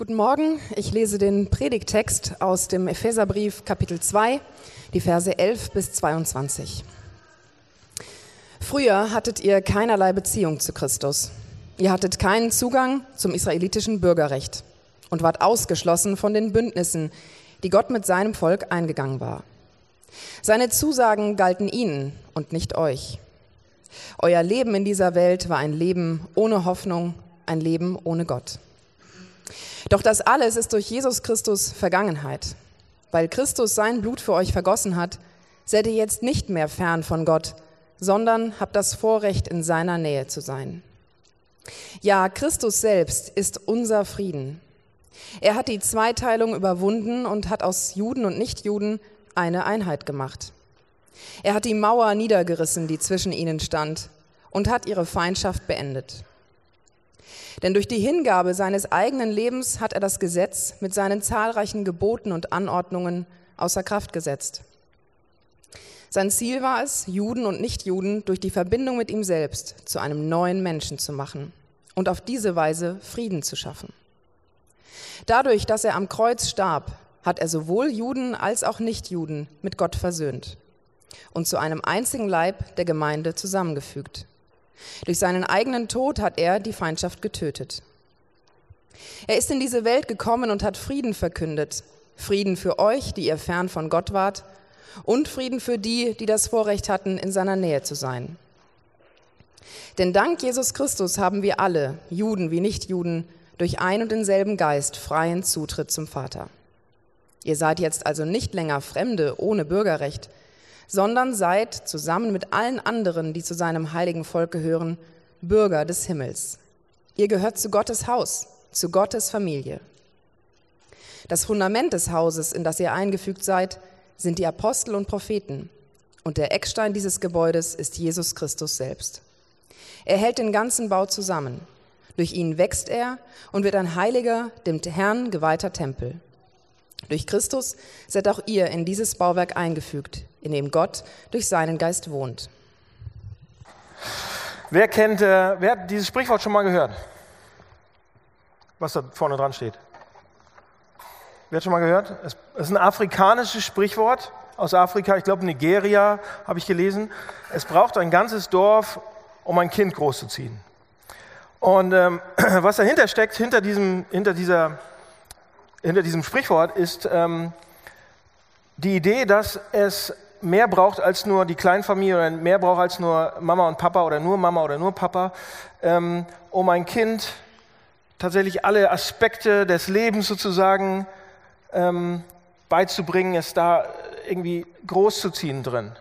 Guten Morgen, ich lese den Predigtext aus dem Epheserbrief Kapitel 2, die Verse 11 bis 22. Früher hattet ihr keinerlei Beziehung zu Christus. Ihr hattet keinen Zugang zum israelitischen Bürgerrecht und wart ausgeschlossen von den Bündnissen, die Gott mit seinem Volk eingegangen war. Seine Zusagen galten ihnen und nicht euch. Euer Leben in dieser Welt war ein Leben ohne Hoffnung, ein Leben ohne Gott. Doch das alles ist durch Jesus Christus Vergangenheit. Weil Christus sein Blut für euch vergossen hat, seid ihr jetzt nicht mehr fern von Gott, sondern habt das Vorrecht, in seiner Nähe zu sein. Ja, Christus selbst ist unser Frieden. Er hat die Zweiteilung überwunden und hat aus Juden und Nichtjuden eine Einheit gemacht. Er hat die Mauer niedergerissen, die zwischen ihnen stand, und hat ihre Feindschaft beendet. Denn durch die Hingabe seines eigenen Lebens hat er das Gesetz mit seinen zahlreichen Geboten und Anordnungen außer Kraft gesetzt. Sein Ziel war es, Juden und Nichtjuden durch die Verbindung mit ihm selbst zu einem neuen Menschen zu machen und auf diese Weise Frieden zu schaffen. Dadurch, dass er am Kreuz starb, hat er sowohl Juden als auch Nichtjuden mit Gott versöhnt und zu einem einzigen Leib der Gemeinde zusammengefügt. Durch seinen eigenen Tod hat er die Feindschaft getötet. Er ist in diese Welt gekommen und hat Frieden verkündet. Frieden für euch, die ihr fern von Gott wart, und Frieden für die, die das Vorrecht hatten, in seiner Nähe zu sein. Denn dank Jesus Christus haben wir alle, Juden wie Nichtjuden, durch ein und denselben Geist freien Zutritt zum Vater. Ihr seid jetzt also nicht länger Fremde ohne Bürgerrecht, sondern seid zusammen mit allen anderen, die zu seinem heiligen Volk gehören, Bürger des Himmels. Ihr gehört zu Gottes Haus, zu Gottes Familie. Das Fundament des Hauses, in das ihr eingefügt seid, sind die Apostel und Propheten. Und der Eckstein dieses Gebäudes ist Jesus Christus selbst. Er hält den ganzen Bau zusammen. Durch ihn wächst er und wird ein heiliger, dem Herrn geweihter Tempel. Durch Christus seid auch ihr in dieses Bauwerk eingefügt, in dem Gott durch seinen Geist wohnt. Wer kennt, äh, wer hat dieses Sprichwort schon mal gehört? Was da vorne dran steht. Wer hat schon mal gehört? Es ist ein afrikanisches Sprichwort aus Afrika, ich glaube Nigeria, habe ich gelesen. Es braucht ein ganzes Dorf, um ein Kind großzuziehen. Und ähm, was dahinter steckt, hinter, diesem, hinter, dieser, hinter diesem Sprichwort, ist ähm, die Idee, dass es mehr braucht als nur die Kleinfamilie oder mehr braucht als nur Mama und Papa oder nur Mama oder nur Papa, ähm, um ein Kind tatsächlich alle Aspekte des Lebens sozusagen ähm, beizubringen, es da irgendwie großzuziehen drin.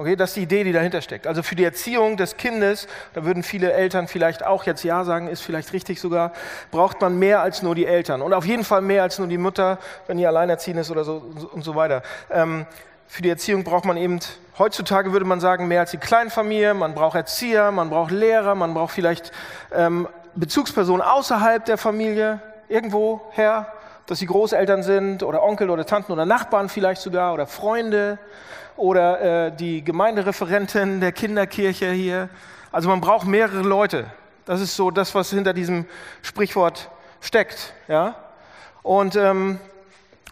Okay, das ist die Idee, die dahinter steckt. Also für die Erziehung des Kindes, da würden viele Eltern vielleicht auch jetzt Ja sagen, ist vielleicht richtig sogar, braucht man mehr als nur die Eltern. Und auf jeden Fall mehr als nur die Mutter, wenn die alleinerziehend ist oder so und so weiter. Ähm, für die Erziehung braucht man eben, heutzutage würde man sagen, mehr als die Kleinfamilie, man braucht Erzieher, man braucht Lehrer, man braucht vielleicht ähm, Bezugspersonen außerhalb der Familie, irgendwo her, dass sie Großeltern sind oder Onkel oder Tanten oder Nachbarn vielleicht sogar oder Freunde oder äh, die Gemeindereferentin der Kinderkirche hier. Also man braucht mehrere Leute. Das ist so das, was hinter diesem Sprichwort steckt. Ja? Und, ähm,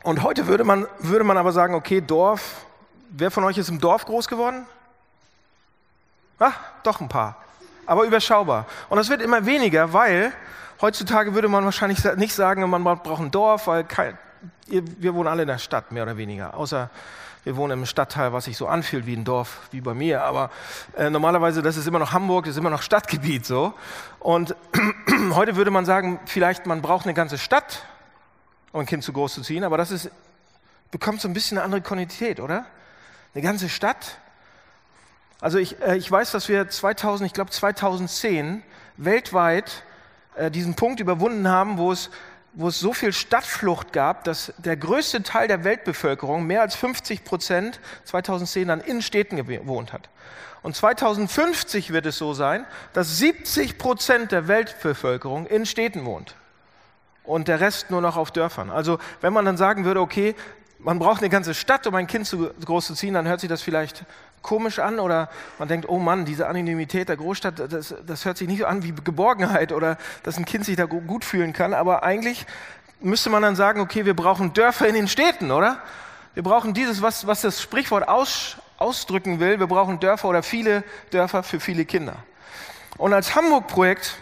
und heute würde man, würde man aber sagen, okay, Dorf, wer von euch ist im Dorf groß geworden? Ah, doch ein paar, aber überschaubar. Und das wird immer weniger, weil heutzutage würde man wahrscheinlich nicht sagen, man braucht ein Dorf, weil kein, wir wohnen alle in der Stadt, mehr oder weniger, außer wir wohnen im Stadtteil, was sich so anfühlt wie ein Dorf, wie bei mir. Aber äh, normalerweise, das ist immer noch Hamburg, das ist immer noch Stadtgebiet so. Und heute würde man sagen, vielleicht man braucht eine ganze Stadt, um ein Kind zu groß zu ziehen. Aber das ist, bekommt so ein bisschen eine andere Konnotation, oder? Eine ganze Stadt. Also ich, äh, ich weiß, dass wir 2000, ich glaube 2010 weltweit äh, diesen Punkt überwunden haben, wo es wo es so viel Stadtflucht gab, dass der größte Teil der Weltbevölkerung, mehr als 50 Prozent, 2010 dann in Städten gewohnt hat. Und 2050 wird es so sein, dass 70 Prozent der Weltbevölkerung in Städten wohnt und der Rest nur noch auf Dörfern. Also wenn man dann sagen würde, okay, man braucht eine ganze Stadt, um ein Kind zu groß zu ziehen, dann hört sich das vielleicht komisch an oder man denkt, oh Mann, diese Anonymität der Großstadt, das, das hört sich nicht so an wie Geborgenheit oder dass ein Kind sich da gut fühlen kann. Aber eigentlich müsste man dann sagen, okay, wir brauchen Dörfer in den Städten, oder? Wir brauchen dieses, was, was das Sprichwort aus, ausdrücken will. Wir brauchen Dörfer oder viele Dörfer für viele Kinder. Und als Hamburg-Projekt,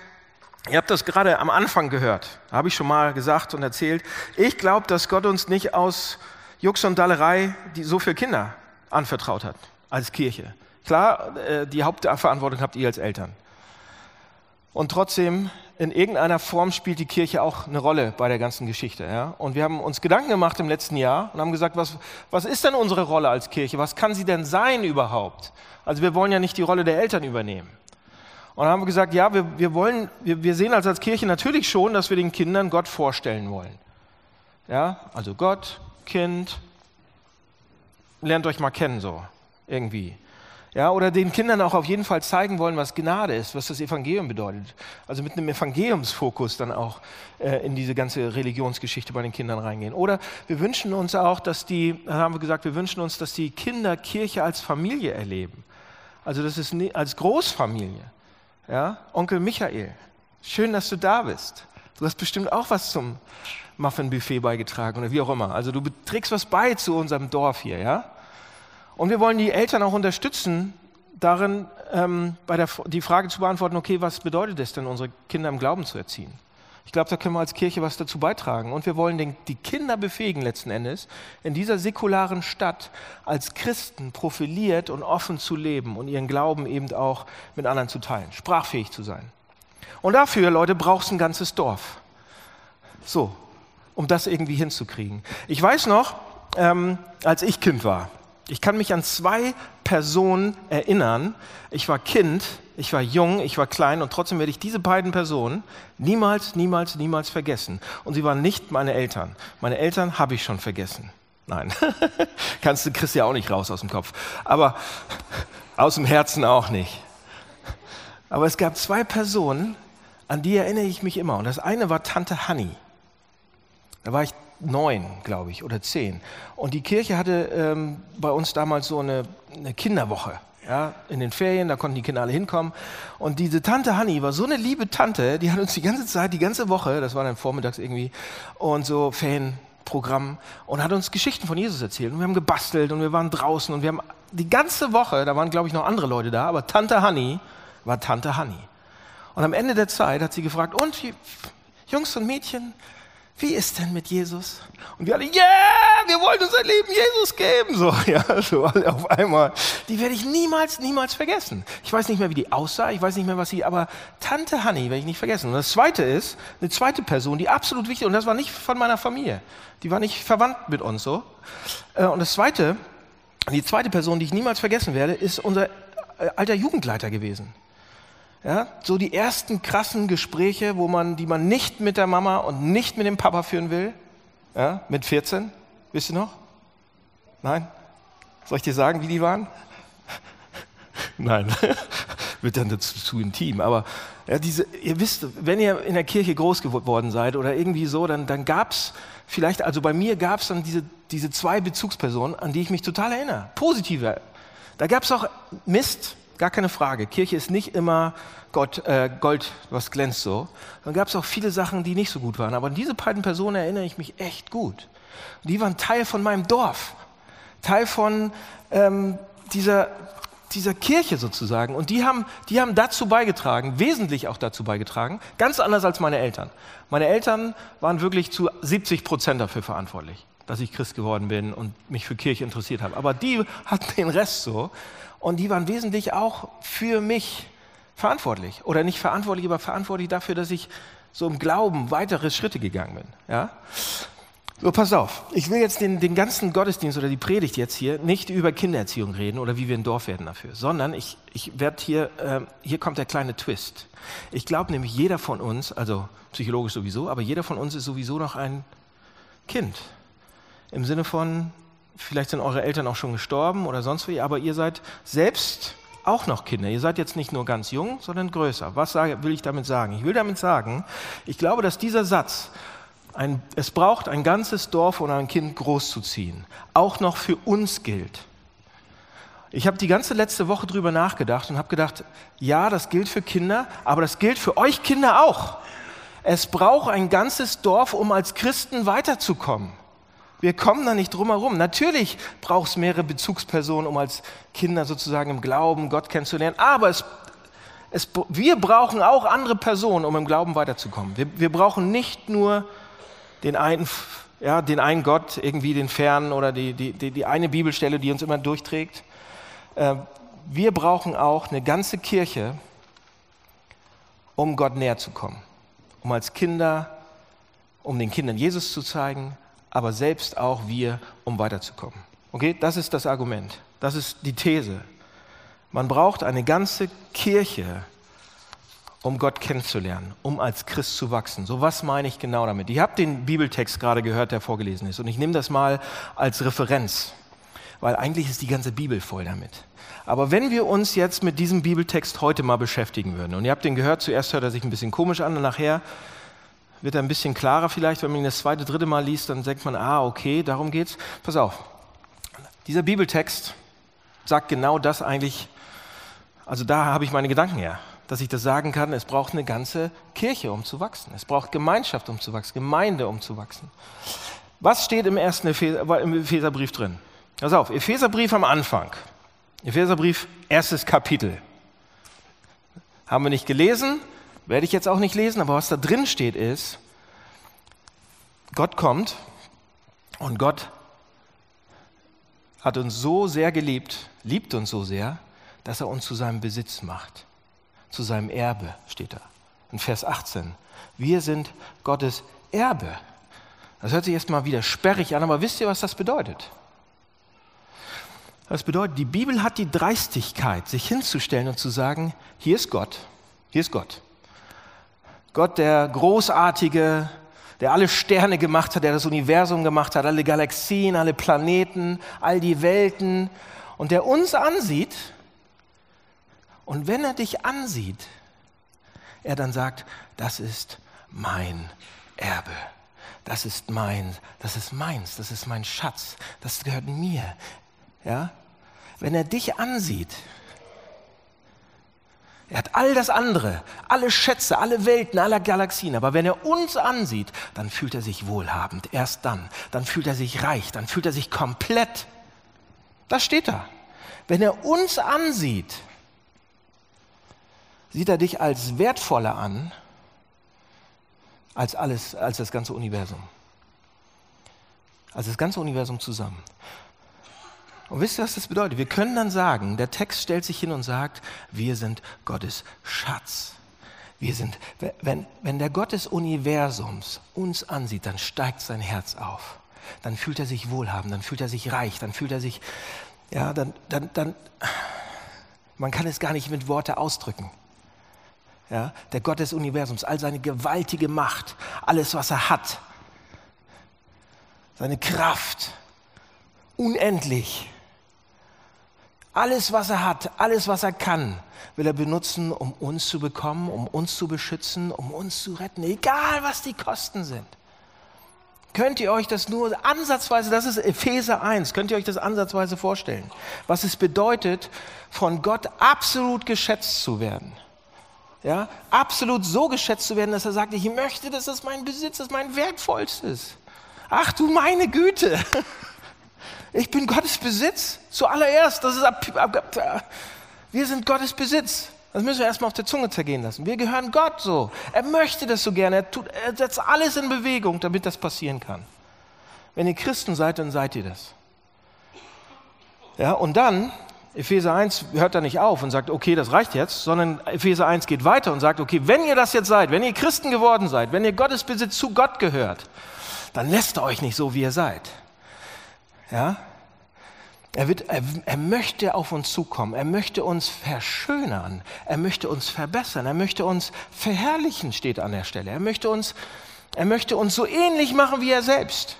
ihr habt das gerade am Anfang gehört, habe ich schon mal gesagt und erzählt, ich glaube, dass Gott uns nicht aus Jux und Dallerei die so viele Kinder anvertraut hat als Kirche. Klar, äh, die Hauptverantwortung habt ihr als Eltern. Und trotzdem, in irgendeiner Form spielt die Kirche auch eine Rolle bei der ganzen Geschichte. Ja? Und wir haben uns Gedanken gemacht im letzten Jahr und haben gesagt, was, was ist denn unsere Rolle als Kirche? Was kann sie denn sein überhaupt? Also wir wollen ja nicht die Rolle der Eltern übernehmen. Und dann haben wir gesagt, ja, wir, wir, wollen, wir, wir sehen als, als Kirche natürlich schon, dass wir den Kindern Gott vorstellen wollen. Ja, also Gott, Kind, lernt euch mal kennen so, irgendwie. Ja, oder den Kindern auch auf jeden Fall zeigen wollen, was Gnade ist, was das Evangelium bedeutet. Also mit einem Evangeliumsfokus dann auch äh, in diese ganze Religionsgeschichte bei den Kindern reingehen. Oder wir wünschen uns auch, dass die, haben wir gesagt, wir wünschen uns, dass die Kinder Kirche als Familie erleben. Also das ist als Großfamilie. Ja, Onkel Michael, schön, dass du da bist. Du hast bestimmt auch was zum Muffinbuffet beigetragen oder wie auch immer. Also du trägst was bei zu unserem Dorf hier, ja? Und wir wollen die Eltern auch unterstützen, darin ähm, bei der, die Frage zu beantworten, okay, was bedeutet es denn, unsere Kinder im Glauben zu erziehen? Ich glaube, da können wir als Kirche was dazu beitragen. Und wir wollen den, die Kinder befähigen, letzten Endes, in dieser säkularen Stadt als Christen profiliert und offen zu leben und ihren Glauben eben auch mit anderen zu teilen, sprachfähig zu sein. Und dafür, Leute, braucht es ein ganzes Dorf. So, um das irgendwie hinzukriegen. Ich weiß noch, ähm, als ich Kind war, ich kann mich an zwei Personen erinnern. Ich war Kind, ich war jung, ich war klein und trotzdem werde ich diese beiden Personen niemals, niemals, niemals vergessen. Und sie waren nicht meine Eltern. Meine Eltern habe ich schon vergessen. Nein, kannst du, kriegst ja auch nicht raus aus dem Kopf. Aber aus dem Herzen auch nicht. Aber es gab zwei Personen, an die erinnere ich mich immer. Und das eine war Tante Hanni. Da war ich neun, glaube ich, oder zehn. Und die Kirche hatte ähm, bei uns damals so eine, eine Kinderwoche. Ja, in den Ferien, da konnten die Kinder alle hinkommen. Und diese Tante Hanni war so eine liebe Tante, die hat uns die ganze Zeit, die ganze Woche, das war dann vormittags irgendwie, und so Ferienprogramm, und hat uns Geschichten von Jesus erzählt. Und wir haben gebastelt und wir waren draußen und wir haben die ganze Woche, da waren glaube ich noch andere Leute da, aber Tante Hanni war Tante Hanni. Und am Ende der Zeit hat sie gefragt, und Jungs und Mädchen, wie ist denn mit Jesus? Und wir alle, yeah, wir wollen unser Leben Jesus geben. So, ja, so auf einmal. Die werde ich niemals, niemals vergessen. Ich weiß nicht mehr, wie die aussah, ich weiß nicht mehr, was sie, aber Tante Hanni werde ich nicht vergessen. Und das zweite ist, eine zweite Person, die absolut wichtig, und das war nicht von meiner Familie. Die war nicht verwandt mit uns so. Äh, und das zweite, die zweite Person, die ich niemals vergessen werde, ist unser äh, alter Jugendleiter gewesen. Ja, so die ersten krassen Gespräche, wo man, die man nicht mit der Mama und nicht mit dem Papa führen will. Ja, mit 14, wisst ihr noch? Nein? Soll ich dir sagen, wie die waren? Nein, wird dann dazu zu intim. Aber ja, diese, ihr wisst, wenn ihr in der Kirche groß geworden seid oder irgendwie so, dann, dann gab es vielleicht, also bei mir gab es dann diese, diese zwei Bezugspersonen, an die ich mich total erinnere. Positive. Da gab es auch Mist, gar keine Frage. Kirche ist nicht immer Gott, äh, Gold, was glänzt so. Dann gab es auch viele Sachen, die nicht so gut waren. Aber an diese beiden Personen erinnere ich mich echt gut. die waren Teil von meinem Dorf, Teil von ähm, dieser, dieser Kirche sozusagen. Und die haben, die haben dazu beigetragen, wesentlich auch dazu beigetragen, ganz anders als meine Eltern. Meine Eltern waren wirklich zu 70 Prozent dafür verantwortlich, dass ich Christ geworden bin und mich für Kirche interessiert habe. Aber die hatten den Rest so. Und die waren wesentlich auch für mich verantwortlich. Oder nicht verantwortlich, aber verantwortlich dafür, dass ich so im Glauben weitere Schritte gegangen bin. Ja? So, pass auf. Ich will jetzt den, den ganzen Gottesdienst oder die Predigt jetzt hier nicht über Kindererziehung reden oder wie wir ein Dorf werden dafür, sondern ich, ich werde hier, äh, hier kommt der kleine Twist. Ich glaube nämlich, jeder von uns, also psychologisch sowieso, aber jeder von uns ist sowieso noch ein Kind. Im Sinne von, vielleicht sind eure Eltern auch schon gestorben oder sonst wie, aber ihr seid selbst auch noch Kinder. Ihr seid jetzt nicht nur ganz jung, sondern größer. Was sage, will ich damit sagen? Ich will damit sagen, ich glaube, dass dieser Satz, ein, es braucht ein ganzes Dorf, um ein Kind großzuziehen, auch noch für uns gilt. Ich habe die ganze letzte Woche drüber nachgedacht und habe gedacht, ja, das gilt für Kinder, aber das gilt für euch Kinder auch. Es braucht ein ganzes Dorf, um als Christen weiterzukommen. Wir kommen da nicht drum herum. Natürlich braucht es mehrere Bezugspersonen, um als Kinder sozusagen im Glauben Gott kennenzulernen. Aber es, es, wir brauchen auch andere Personen, um im Glauben weiterzukommen. Wir, wir brauchen nicht nur den einen, ja, den einen Gott, irgendwie den Fernen oder die, die, die, die eine Bibelstelle, die uns immer durchträgt. Äh, wir brauchen auch eine ganze Kirche, um Gott näher zu kommen, um als Kinder, um den Kindern Jesus zu zeigen, aber selbst auch wir, um weiterzukommen. Okay, das ist das Argument, das ist die These. Man braucht eine ganze Kirche, um Gott kennenzulernen, um als Christ zu wachsen. So was meine ich genau damit. Ich habe den Bibeltext gerade gehört, der vorgelesen ist, und ich nehme das mal als Referenz, weil eigentlich ist die ganze Bibel voll damit. Aber wenn wir uns jetzt mit diesem Bibeltext heute mal beschäftigen würden, und ihr habt den gehört, zuerst hört er sich ein bisschen komisch an und nachher wird er ein bisschen klarer vielleicht, wenn man ihn das zweite, dritte Mal liest, dann denkt man, ah, okay, darum geht's. Pass auf, dieser Bibeltext sagt genau das eigentlich, also da habe ich meine Gedanken her, dass ich das sagen kann, es braucht eine ganze Kirche, um zu wachsen. Es braucht Gemeinschaft, um zu wachsen, Gemeinde, um zu wachsen. Was steht im ersten Epheserbrief drin? Pass auf, Epheserbrief am Anfang. Epheserbrief, erstes Kapitel. Haben wir nicht gelesen, werde ich jetzt auch nicht lesen, aber was da drin steht ist, Gott kommt und Gott hat uns so sehr geliebt, liebt uns so sehr, dass er uns zu seinem Besitz macht, zu seinem Erbe steht da. In Vers 18. Wir sind Gottes Erbe. Das hört sich erstmal wieder sperrig an, aber wisst ihr, was das bedeutet? Das bedeutet, die Bibel hat die Dreistigkeit, sich hinzustellen und zu sagen, hier ist Gott, hier ist Gott. Gott, der Großartige, der alle Sterne gemacht hat, der das Universum gemacht hat, alle Galaxien, alle Planeten, all die Welten und der uns ansieht. Und wenn er dich ansieht, er dann sagt, das ist mein Erbe. Das ist mein, das ist meins, das ist mein Schatz, das gehört mir. Ja? Wenn er dich ansieht, er hat all das andere, alle Schätze, alle Welten, alle Galaxien. Aber wenn er uns ansieht, dann fühlt er sich wohlhabend. Erst dann. Dann fühlt er sich reich. Dann fühlt er sich komplett. Das steht da. Wenn er uns ansieht, sieht er dich als wertvoller an als alles, als das ganze Universum. Als das ganze Universum zusammen. Und wisst ihr, was das bedeutet? Wir können dann sagen, der Text stellt sich hin und sagt, wir sind Gottes Schatz. Wir sind, wenn, wenn der Gott des Universums uns ansieht, dann steigt sein Herz auf. Dann fühlt er sich wohlhabend, dann fühlt er sich reich, dann fühlt er sich, ja, dann, dann, dann, man kann es gar nicht mit Worte ausdrücken. Ja, der Gott des Universums, all seine gewaltige Macht, alles, was er hat, seine Kraft, unendlich. Alles, was er hat, alles, was er kann, will er benutzen, um uns zu bekommen, um uns zu beschützen, um uns zu retten, egal was die Kosten sind. Könnt ihr euch das nur ansatzweise, das ist Epheser 1, könnt ihr euch das ansatzweise vorstellen, was es bedeutet, von Gott absolut geschätzt zu werden? Ja, absolut so geschätzt zu werden, dass er sagt, ich möchte, dass das mein Besitz ist, mein wertvollstes. Ach du meine Güte. Ich bin Gottes Besitz. Zuallererst, das ist wir sind Gottes Besitz. Das müssen wir erstmal auf der Zunge zergehen lassen. Wir gehören Gott so. Er möchte das so gerne. Er, tut, er setzt alles in Bewegung, damit das passieren kann. Wenn ihr Christen seid, dann seid ihr das. Ja, und dann, Epheser 1 hört da nicht auf und sagt, okay, das reicht jetzt, sondern Epheser 1 geht weiter und sagt, okay, wenn ihr das jetzt seid, wenn ihr Christen geworden seid, wenn ihr Gottes Besitz zu Gott gehört, dann lässt er euch nicht so, wie ihr seid. Ja? Er, wird, er, er, möchte auf uns zukommen. Er möchte uns verschönern. Er möchte uns verbessern. Er möchte uns verherrlichen, steht an der Stelle. Er möchte uns, er möchte uns so ähnlich machen wie er selbst.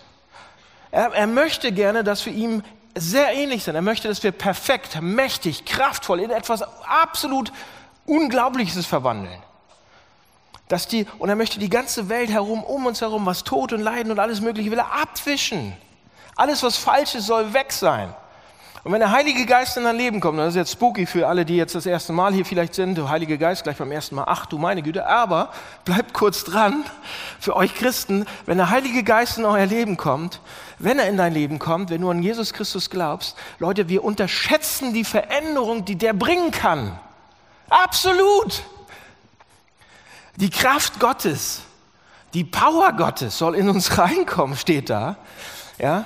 Er, er möchte gerne, dass wir ihm sehr ähnlich sind. Er möchte, dass wir perfekt, mächtig, kraftvoll in etwas absolut Unglaubliches verwandeln. Dass die, und er möchte die ganze Welt herum, um uns herum, was Tod und Leiden und alles Mögliche will er abwischen. Alles, was falsch ist, soll weg sein. Und wenn der Heilige Geist in dein Leben kommt, das ist jetzt spooky für alle, die jetzt das erste Mal hier vielleicht sind, der Heilige Geist gleich beim ersten Mal, ach du meine Güte, aber bleibt kurz dran, für euch Christen, wenn der Heilige Geist in euer Leben kommt, wenn er in dein Leben kommt, wenn du an Jesus Christus glaubst, Leute, wir unterschätzen die Veränderung, die der bringen kann. Absolut. Die Kraft Gottes, die Power Gottes soll in uns reinkommen, steht da. Ja?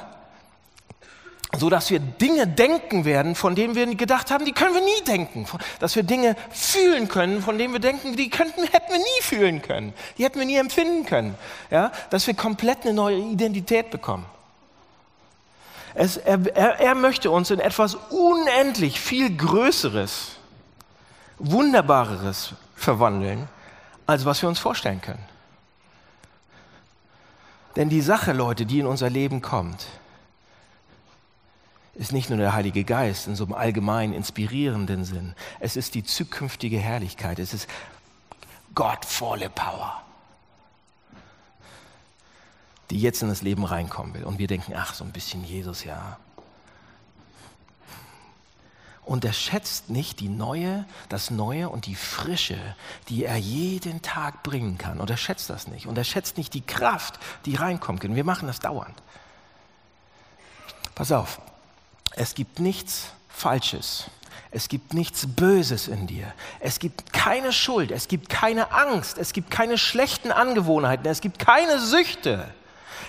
So dass wir Dinge denken werden, von denen wir gedacht haben, die können wir nie denken. Dass wir Dinge fühlen können, von denen wir denken, die könnten, hätten wir nie fühlen können. Die hätten wir nie empfinden können. Ja? Dass wir komplett eine neue Identität bekommen. Es, er, er, er möchte uns in etwas unendlich viel Größeres, Wunderbareres verwandeln, als was wir uns vorstellen können. Denn die Sache, Leute, die in unser Leben kommt, ist nicht nur der Heilige Geist in so einem allgemein inspirierenden Sinn. Es ist die zukünftige Herrlichkeit. Es ist gottvolle Power, die jetzt in das Leben reinkommen will. Und wir denken, ach, so ein bisschen Jesus, ja. Unterschätzt nicht die neue, das Neue und die Frische, die er jeden Tag bringen kann. Unterschätzt das nicht. Unterschätzt nicht die Kraft, die reinkommen kann. Wir machen das dauernd. Pass auf, es gibt nichts Falsches. Es gibt nichts Böses in dir. Es gibt keine Schuld. Es gibt keine Angst. Es gibt keine schlechten Angewohnheiten. Es gibt keine Süchte.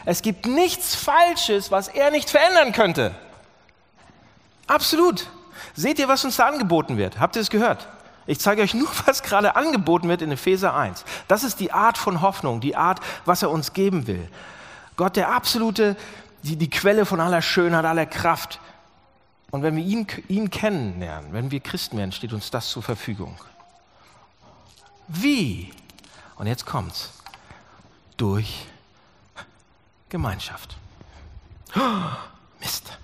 Es gibt nichts Falsches, was er nicht verändern könnte. Absolut. Seht ihr, was uns da angeboten wird? Habt ihr es gehört? Ich zeige euch nur, was gerade angeboten wird in Epheser 1. Das ist die Art von Hoffnung, die Art, was er uns geben will. Gott, der absolute, die, die Quelle von aller Schönheit, aller Kraft, und wenn wir ihn, ihn kennenlernen, wenn wir Christen werden, steht uns das zur Verfügung. Wie? Und jetzt kommt's. Durch Gemeinschaft. Oh, Mist.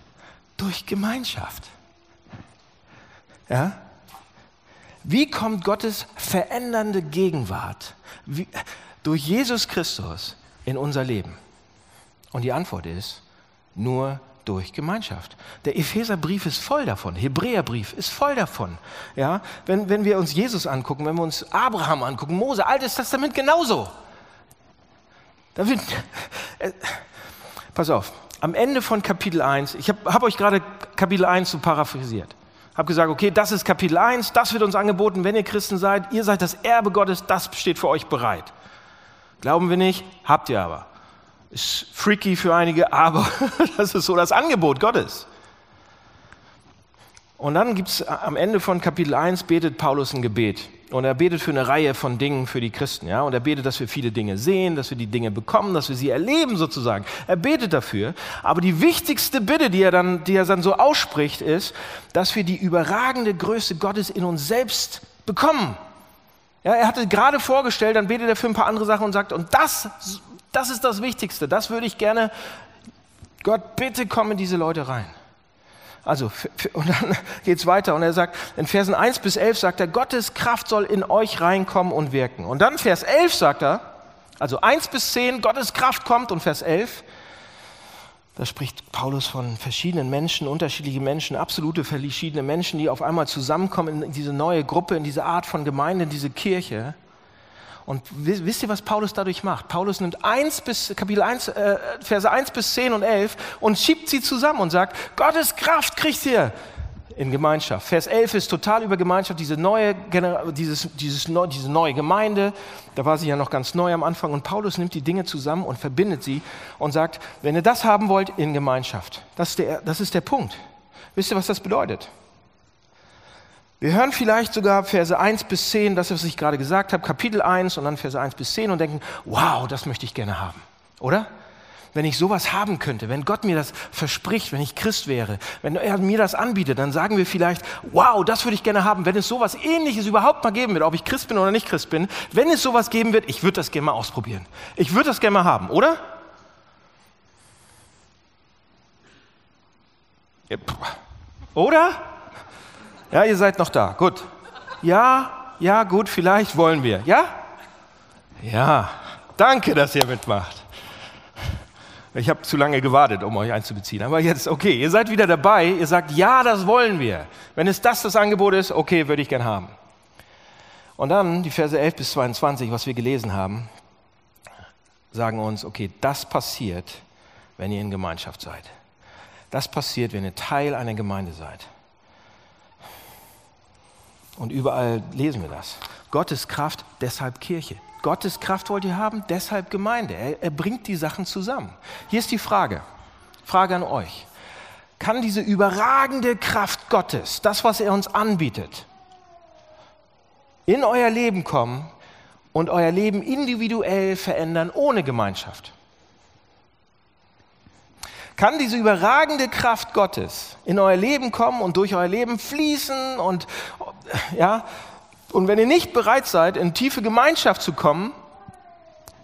Durch Gemeinschaft. Ja? Wie kommt Gottes verändernde Gegenwart wie, durch Jesus Christus in unser Leben? Und die Antwort ist nur durch Gemeinschaft. Der Epheserbrief ist voll davon, Hebräerbrief ist voll davon. Ja? Wenn, wenn wir uns Jesus angucken, wenn wir uns Abraham angucken, Mose, Altes Testament genauso. Da wird, äh, pass auf, am Ende von Kapitel 1, ich habe hab euch gerade Kapitel 1 so paraphrasiert, habe gesagt, okay, das ist Kapitel 1, das wird uns angeboten, wenn ihr Christen seid, ihr seid das Erbe Gottes, das steht für euch bereit. Glauben wir nicht, habt ihr aber. Ist freaky für einige, aber das ist so das Angebot Gottes. Und dann gibt es äh, am Ende von Kapitel 1 betet Paulus ein Gebet. Und er betet für eine Reihe von Dingen für die Christen. Ja? Und er betet, dass wir viele Dinge sehen, dass wir die Dinge bekommen, dass wir sie erleben sozusagen. Er betet dafür. Aber die wichtigste Bitte, die er dann, die er dann so ausspricht, ist, dass wir die überragende Größe Gottes in uns selbst bekommen. Ja, er hatte gerade vorgestellt, dann betet er für ein paar andere Sachen und sagt, und das das ist das Wichtigste. Das würde ich gerne. Gott, bitte komm in diese Leute rein. Also, und dann geht es weiter und er sagt, in Versen 1 bis 11 sagt er, Gottes Kraft soll in euch reinkommen und wirken. Und dann Vers 11 sagt er, also 1 bis 10, Gottes Kraft kommt und Vers 11, da spricht Paulus von verschiedenen Menschen, unterschiedliche Menschen, absolute verschiedene Menschen, die auf einmal zusammenkommen in diese neue Gruppe, in diese Art von Gemeinde, in diese Kirche. Und wisst ihr, was Paulus dadurch macht? Paulus nimmt 1 bis, Kapitel 1, äh, Verse 1 bis 10 und 11 und schiebt sie zusammen und sagt, Gottes Kraft kriegt ihr in Gemeinschaft. Vers 11 ist total über Gemeinschaft, diese neue, dieses, dieses, diese neue Gemeinde. Da war sie ja noch ganz neu am Anfang. Und Paulus nimmt die Dinge zusammen und verbindet sie und sagt, wenn ihr das haben wollt, in Gemeinschaft. Das ist der, das ist der Punkt. Wisst ihr, was das bedeutet? Wir hören vielleicht sogar Verse 1 bis 10, das, was ich gerade gesagt habe, Kapitel 1 und dann Verse 1 bis 10 und denken, wow, das möchte ich gerne haben. Oder? Wenn ich sowas haben könnte, wenn Gott mir das verspricht, wenn ich Christ wäre, wenn er mir das anbietet, dann sagen wir vielleicht, wow, das würde ich gerne haben. Wenn es sowas ähnliches überhaupt mal geben wird, ob ich Christ bin oder nicht Christ bin, wenn es sowas geben wird, ich würde das gerne mal ausprobieren. Ich würde das gerne mal haben, oder? Oder? Ja, ihr seid noch da. Gut. Ja, ja, gut, vielleicht wollen wir. Ja? Ja. Danke, dass ihr mitmacht. Ich habe zu lange gewartet, um euch einzubeziehen. Aber jetzt, okay, ihr seid wieder dabei. Ihr sagt, ja, das wollen wir. Wenn es das das Angebot ist, okay, würde ich gern haben. Und dann die Verse 11 bis 22, was wir gelesen haben, sagen uns, okay, das passiert, wenn ihr in Gemeinschaft seid. Das passiert, wenn ihr Teil einer Gemeinde seid. Und überall lesen wir das. Gottes Kraft, deshalb Kirche. Gottes Kraft wollt ihr haben, deshalb Gemeinde. Er, er bringt die Sachen zusammen. Hier ist die Frage, Frage an euch. Kann diese überragende Kraft Gottes, das, was er uns anbietet, in euer Leben kommen und euer Leben individuell verändern ohne Gemeinschaft? Kann diese überragende Kraft Gottes in euer Leben kommen und durch euer Leben fließen und ja, und wenn ihr nicht bereit seid, in tiefe Gemeinschaft zu kommen,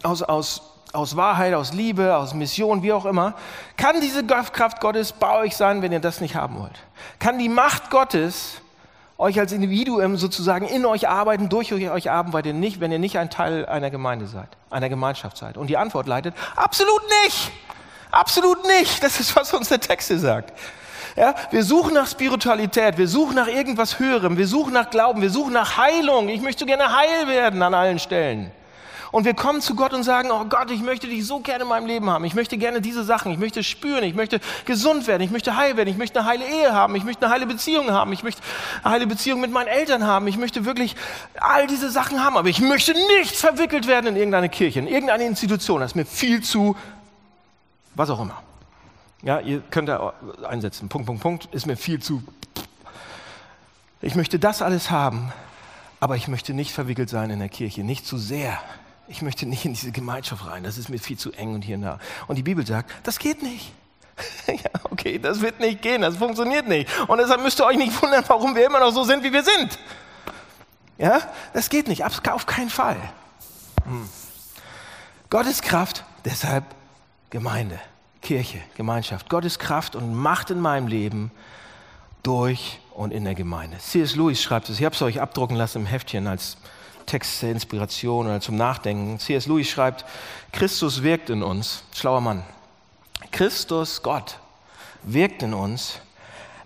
aus, aus, aus Wahrheit, aus Liebe, aus Mission, wie auch immer, kann diese Kraft Gottes bei euch sein, wenn ihr das nicht haben wollt. Kann die Macht Gottes euch als Individuum sozusagen in euch arbeiten, durch euch arbeiten, nicht, wenn ihr nicht ein Teil einer Gemeinde seid, einer Gemeinschaft seid. Und die Antwort leitet, absolut nicht. Absolut nicht. Das ist, was uns der Text sagt. Ja, wir suchen nach Spiritualität, wir suchen nach irgendwas Höherem, wir suchen nach Glauben, wir suchen nach Heilung. Ich möchte gerne heil werden an allen Stellen. Und wir kommen zu Gott und sagen, oh Gott, ich möchte dich so gerne in meinem Leben haben. Ich möchte gerne diese Sachen. Ich möchte spüren. Ich möchte gesund werden. Ich möchte heil werden. Ich möchte eine heile Ehe haben. Ich möchte eine heile Beziehung haben. Ich möchte eine heile Beziehung mit meinen Eltern haben. Ich möchte wirklich all diese Sachen haben. Aber ich möchte nicht verwickelt werden in irgendeine Kirche, in irgendeine Institution. Das ist mir viel zu, was auch immer. Ja, ihr könnt da einsetzen. Punkt, Punkt, Punkt. Ist mir viel zu. Ich möchte das alles haben, aber ich möchte nicht verwickelt sein in der Kirche. Nicht zu sehr. Ich möchte nicht in diese Gemeinschaft rein. Das ist mir viel zu eng und hier und da. Und die Bibel sagt, das geht nicht. ja, okay, das wird nicht gehen. Das funktioniert nicht. Und deshalb müsst ihr euch nicht wundern, warum wir immer noch so sind, wie wir sind. Ja, das geht nicht. Auf keinen Fall. Hm. Gottes Kraft, deshalb Gemeinde. Kirche, Gemeinschaft, Gottes Kraft und Macht in meinem Leben durch und in der Gemeinde. C.S. Lewis schreibt es, ich habe es euch abdrucken lassen im Heftchen als Text der Inspiration oder zum Nachdenken. C.S. Lewis schreibt, Christus wirkt in uns, schlauer Mann. Christus, Gott, wirkt in uns.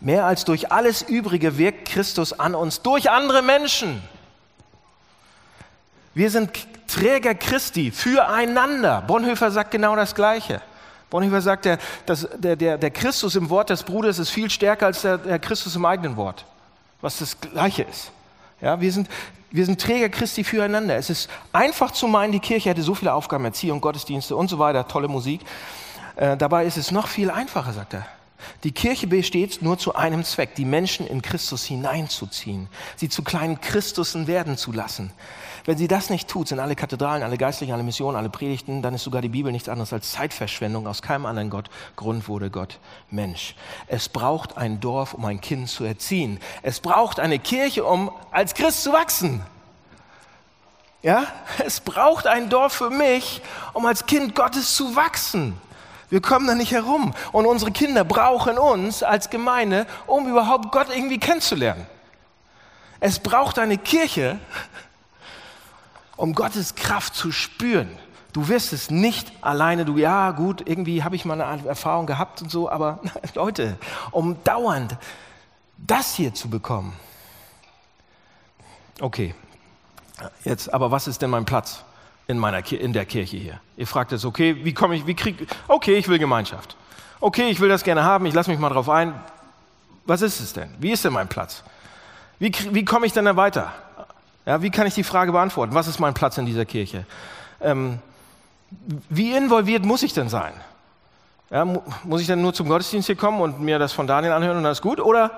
Mehr als durch alles Übrige wirkt Christus an uns, durch andere Menschen. Wir sind Träger Christi füreinander. Bonhoeffer sagt genau das Gleiche. Bonhoeffer sagt, der, das, der, der, der Christus im Wort des Bruders ist viel stärker als der, der Christus im eigenen Wort, was das Gleiche ist. Ja, wir, sind, wir sind Träger Christi füreinander. Es ist einfach zu meinen, die Kirche hätte so viele Aufgaben, Erziehung, Gottesdienste und so weiter, tolle Musik. Äh, dabei ist es noch viel einfacher, sagt er. Die Kirche besteht nur zu einem Zweck, die Menschen in Christus hineinzuziehen, sie zu kleinen Christussen werden zu lassen. Wenn sie das nicht tut, sind alle Kathedralen, alle Geistlichen, alle Missionen, alle Predigten, dann ist sogar die Bibel nichts anderes als Zeitverschwendung. Aus keinem anderen Gott Grund wurde Gott Mensch. Es braucht ein Dorf, um ein Kind zu erziehen. Es braucht eine Kirche, um als Christ zu wachsen. Ja, es braucht ein Dorf für mich, um als Kind Gottes zu wachsen. Wir kommen da nicht herum. Und unsere Kinder brauchen uns als Gemeinde, um überhaupt Gott irgendwie kennenzulernen. Es braucht eine Kirche, um Gottes Kraft zu spüren. Du wirst es nicht alleine, du, ja gut, irgendwie habe ich mal eine Erfahrung gehabt und so, aber Leute, um dauernd das hier zu bekommen. Okay, jetzt, aber was ist denn mein Platz in, meiner, in der Kirche hier? Ihr fragt jetzt, okay, wie komme ich, wie kriege, okay, ich will Gemeinschaft. Okay, ich will das gerne haben, ich lasse mich mal drauf ein. Was ist es denn? Wie ist denn mein Platz? Wie, wie komme ich denn da weiter? Ja, wie kann ich die Frage beantworten? Was ist mein Platz in dieser Kirche? Ähm, wie involviert muss ich denn sein? Ja, mu muss ich denn nur zum Gottesdienst hier kommen und mir das von Daniel anhören und das ist gut? Oder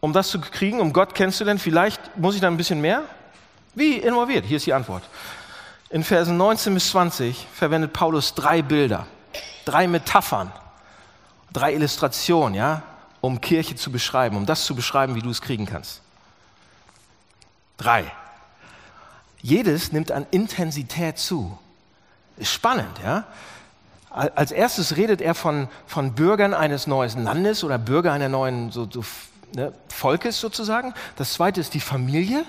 um das zu kriegen, um Gott kennenzulernen, vielleicht muss ich da ein bisschen mehr? Wie involviert? Hier ist die Antwort. In Versen 19 bis 20 verwendet Paulus drei Bilder, drei Metaphern, drei Illustrationen, ja, um Kirche zu beschreiben, um das zu beschreiben, wie du es kriegen kannst. Drei. Jedes nimmt an Intensität zu. Ist spannend, ja? Als erstes redet er von, von Bürgern eines neuen Landes oder Bürger einer neuen so, so, ne, Volkes sozusagen. Das zweite ist die Familie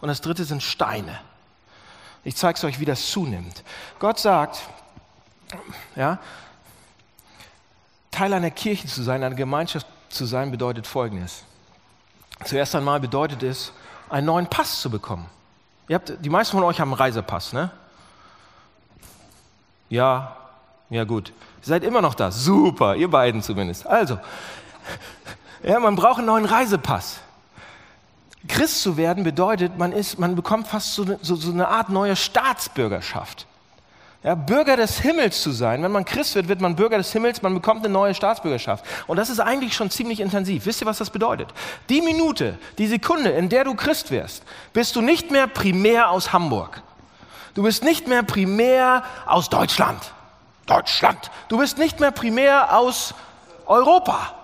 und das dritte sind Steine. Ich zeige es euch, wie das zunimmt. Gott sagt, Ja? Teil einer Kirche zu sein, einer Gemeinschaft zu sein, bedeutet Folgendes. Zuerst einmal bedeutet es, einen neuen Pass zu bekommen. Ihr habt, die meisten von euch haben einen Reisepass, ne? Ja, ja gut. Ihr seid immer noch da. Super, ihr beiden zumindest. Also, ja, man braucht einen neuen Reisepass. Christ zu werden bedeutet, man, ist, man bekommt fast so, so, so eine Art neue Staatsbürgerschaft. Ja, Bürger des Himmels zu sein. Wenn man Christ wird, wird man Bürger des Himmels, man bekommt eine neue Staatsbürgerschaft. Und das ist eigentlich schon ziemlich intensiv. Wisst ihr, was das bedeutet? Die Minute, die Sekunde, in der du Christ wirst, bist du nicht mehr primär aus Hamburg. Du bist nicht mehr primär aus Deutschland. Deutschland. Du bist nicht mehr primär aus Europa.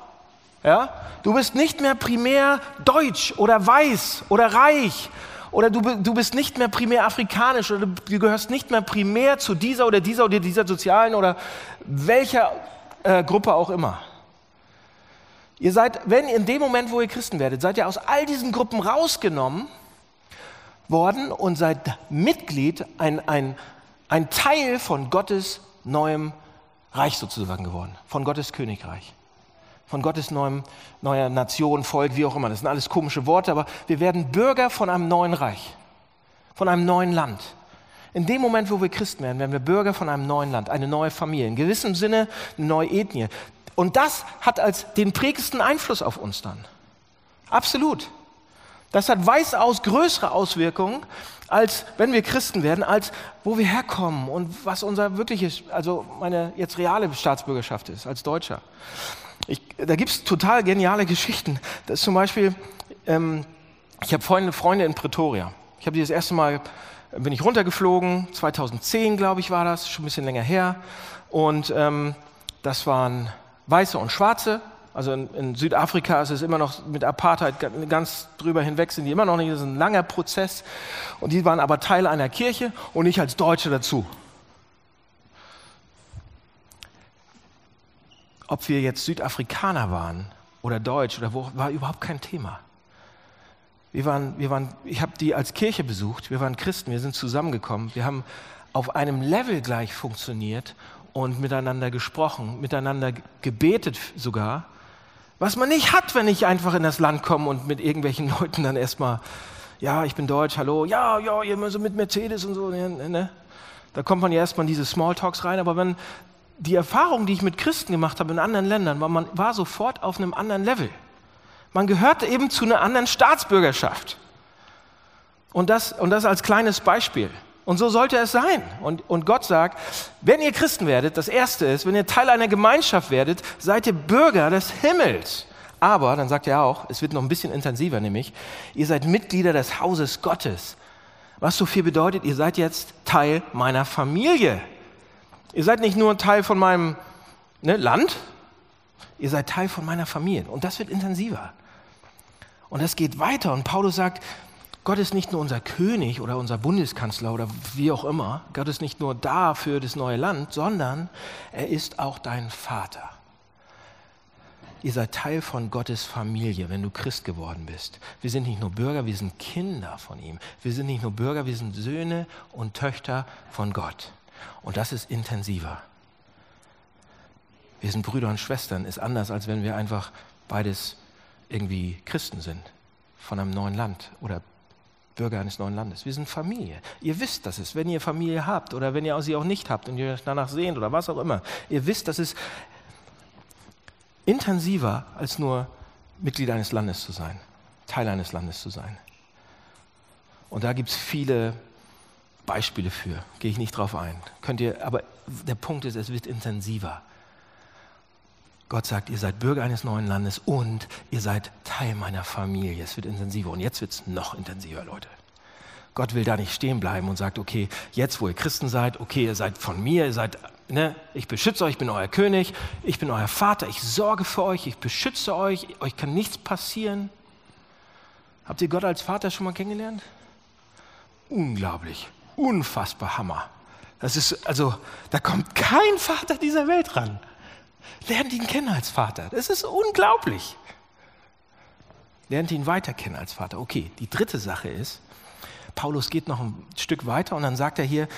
Ja? Du bist nicht mehr primär deutsch oder weiß oder reich oder du, du bist nicht mehr primär afrikanisch oder du gehörst nicht mehr primär zu dieser oder dieser oder dieser sozialen oder welcher äh, Gruppe auch immer. Ihr seid, wenn in dem Moment, wo ihr Christen werdet, seid ihr aus all diesen Gruppen rausgenommen worden und seid Mitglied, ein, ein, ein Teil von Gottes neuem Reich sozusagen geworden, von Gottes Königreich von Gottes neuem, neuer Nation, Volk, wie auch immer. Das sind alles komische Worte, aber wir werden Bürger von einem neuen Reich, von einem neuen Land. In dem Moment, wo wir Christen werden, werden wir Bürger von einem neuen Land, eine neue Familie, in gewissem Sinne eine neue Ethnie. Und das hat als den prägendsten Einfluss auf uns dann. Absolut. Das hat weitaus größere Auswirkungen, als wenn wir Christen werden, als wo wir herkommen und was unser wirkliches, also meine jetzt reale Staatsbürgerschaft ist, als Deutscher. Ich, da gibt es total geniale Geschichten. Das ist zum Beispiel, ähm, ich habe Freunde, Freunde in Pretoria. Ich habe die das erste Mal, bin ich runtergeflogen, 2010 glaube ich war das, schon ein bisschen länger her. Und ähm, das waren Weiße und Schwarze. Also in, in, Südafrika ist es immer noch mit Apartheid ganz drüber hinweg, sind die immer noch nicht, das ist ein langer Prozess. Und die waren aber Teil einer Kirche und ich als Deutsche dazu. Ob wir jetzt Südafrikaner waren oder Deutsch oder wo, war überhaupt kein Thema. Wir waren, wir waren, ich habe die als Kirche besucht, wir waren Christen, wir sind zusammengekommen, wir haben auf einem Level gleich funktioniert und miteinander gesprochen, miteinander gebetet sogar, was man nicht hat, wenn ich einfach in das Land komme und mit irgendwelchen Leuten dann erstmal, ja, ich bin Deutsch, hallo, ja, ja, ihr müsst mit Mercedes und so, ne? ne? Da kommt man ja erstmal in diese Smalltalks rein, aber wenn, die Erfahrung, die ich mit Christen gemacht habe in anderen Ländern, war, man war sofort auf einem anderen Level. Man gehörte eben zu einer anderen Staatsbürgerschaft. Und das, und das als kleines Beispiel. Und so sollte es sein. Und, und Gott sagt, wenn ihr Christen werdet, das Erste ist, wenn ihr Teil einer Gemeinschaft werdet, seid ihr Bürger des Himmels. Aber, dann sagt er auch, es wird noch ein bisschen intensiver nämlich, ihr seid Mitglieder des Hauses Gottes. Was so viel bedeutet, ihr seid jetzt Teil meiner Familie. Ihr seid nicht nur Teil von meinem ne, Land, ihr seid Teil von meiner Familie. Und das wird intensiver. Und das geht weiter. Und Paulus sagt, Gott ist nicht nur unser König oder unser Bundeskanzler oder wie auch immer. Gott ist nicht nur da für das neue Land, sondern er ist auch dein Vater. Ihr seid Teil von Gottes Familie, wenn du Christ geworden bist. Wir sind nicht nur Bürger, wir sind Kinder von ihm. Wir sind nicht nur Bürger, wir sind Söhne und Töchter von Gott. Und das ist intensiver. Wir sind Brüder und Schwestern, ist anders, als wenn wir einfach beides irgendwie Christen sind, von einem neuen Land oder Bürger eines neuen Landes. Wir sind Familie. Ihr wisst, dass es, wenn ihr Familie habt oder wenn ihr sie auch nicht habt und ihr euch danach sehnt oder was auch immer, ihr wisst, dass es intensiver als nur Mitglied eines Landes zu sein, Teil eines Landes zu sein. Und da gibt es viele Beispiele für, gehe ich nicht drauf ein. Könnt ihr, aber der Punkt ist, es wird intensiver. Gott sagt, ihr seid Bürger eines neuen Landes und ihr seid Teil meiner Familie. Es wird intensiver und jetzt wird es noch intensiver, Leute. Gott will da nicht stehen bleiben und sagt, okay, jetzt wo ihr Christen seid, okay, ihr seid von mir, ihr seid, ne, ich beschütze euch, ich bin euer König, ich bin euer Vater, ich sorge für euch, ich beschütze euch, euch kann nichts passieren. Habt ihr Gott als Vater schon mal kennengelernt? Unglaublich unfassbar Hammer. Das ist, also, da kommt kein Vater dieser Welt ran. Lernt ihn kennen als Vater. Das ist unglaublich. Lernt ihn weiter kennen als Vater. Okay, die dritte Sache ist, Paulus geht noch ein Stück weiter und dann sagt er hier,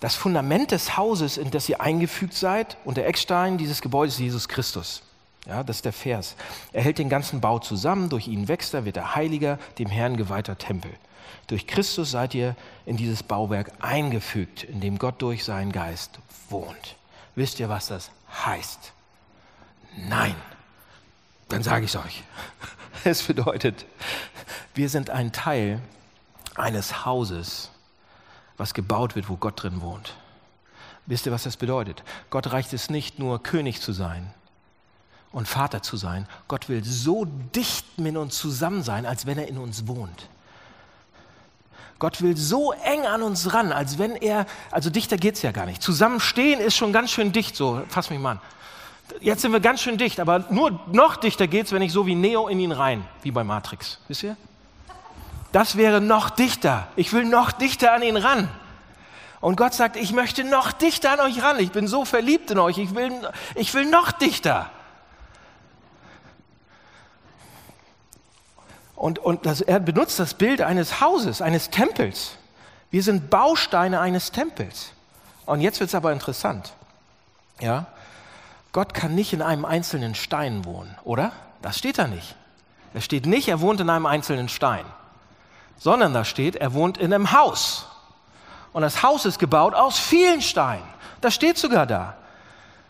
Das Fundament des Hauses, in das ihr eingefügt seid, und der Eckstein dieses Gebäudes ist Jesus Christus. Ja, das ist der Vers. Er hält den ganzen Bau zusammen, durch ihn wächst er, wird er heiliger, dem Herrn geweihter Tempel. Durch Christus seid ihr in dieses Bauwerk eingefügt, in dem Gott durch seinen Geist wohnt. Wisst ihr, was das heißt? Nein. Dann sage ich es euch. Es bedeutet, wir sind ein Teil eines Hauses, was gebaut wird, wo Gott drin wohnt. Wisst ihr, was das bedeutet? Gott reicht es nicht nur, König zu sein und Vater zu sein. Gott will so dicht mit uns zusammen sein, als wenn er in uns wohnt. Gott will so eng an uns ran, als wenn er, also dichter geht es ja gar nicht. Zusammenstehen ist schon ganz schön dicht, so, fass mich mal an. Jetzt sind wir ganz schön dicht, aber nur noch dichter geht es, wenn ich so wie Neo in ihn rein, wie bei Matrix. Wisst ihr? Das wäre noch dichter. Ich will noch dichter an ihn ran. Und Gott sagt, ich möchte noch dichter an euch ran. Ich bin so verliebt in euch. Ich will, ich will noch dichter. Und, und das, er benutzt das Bild eines Hauses, eines Tempels. Wir sind Bausteine eines Tempels. Und jetzt wird es aber interessant. Ja? Gott kann nicht in einem einzelnen Stein wohnen, oder? Das steht da nicht. Es steht nicht, er wohnt in einem einzelnen Stein sondern da steht, er wohnt in einem Haus. Und das Haus ist gebaut aus vielen Steinen. Das steht sogar da.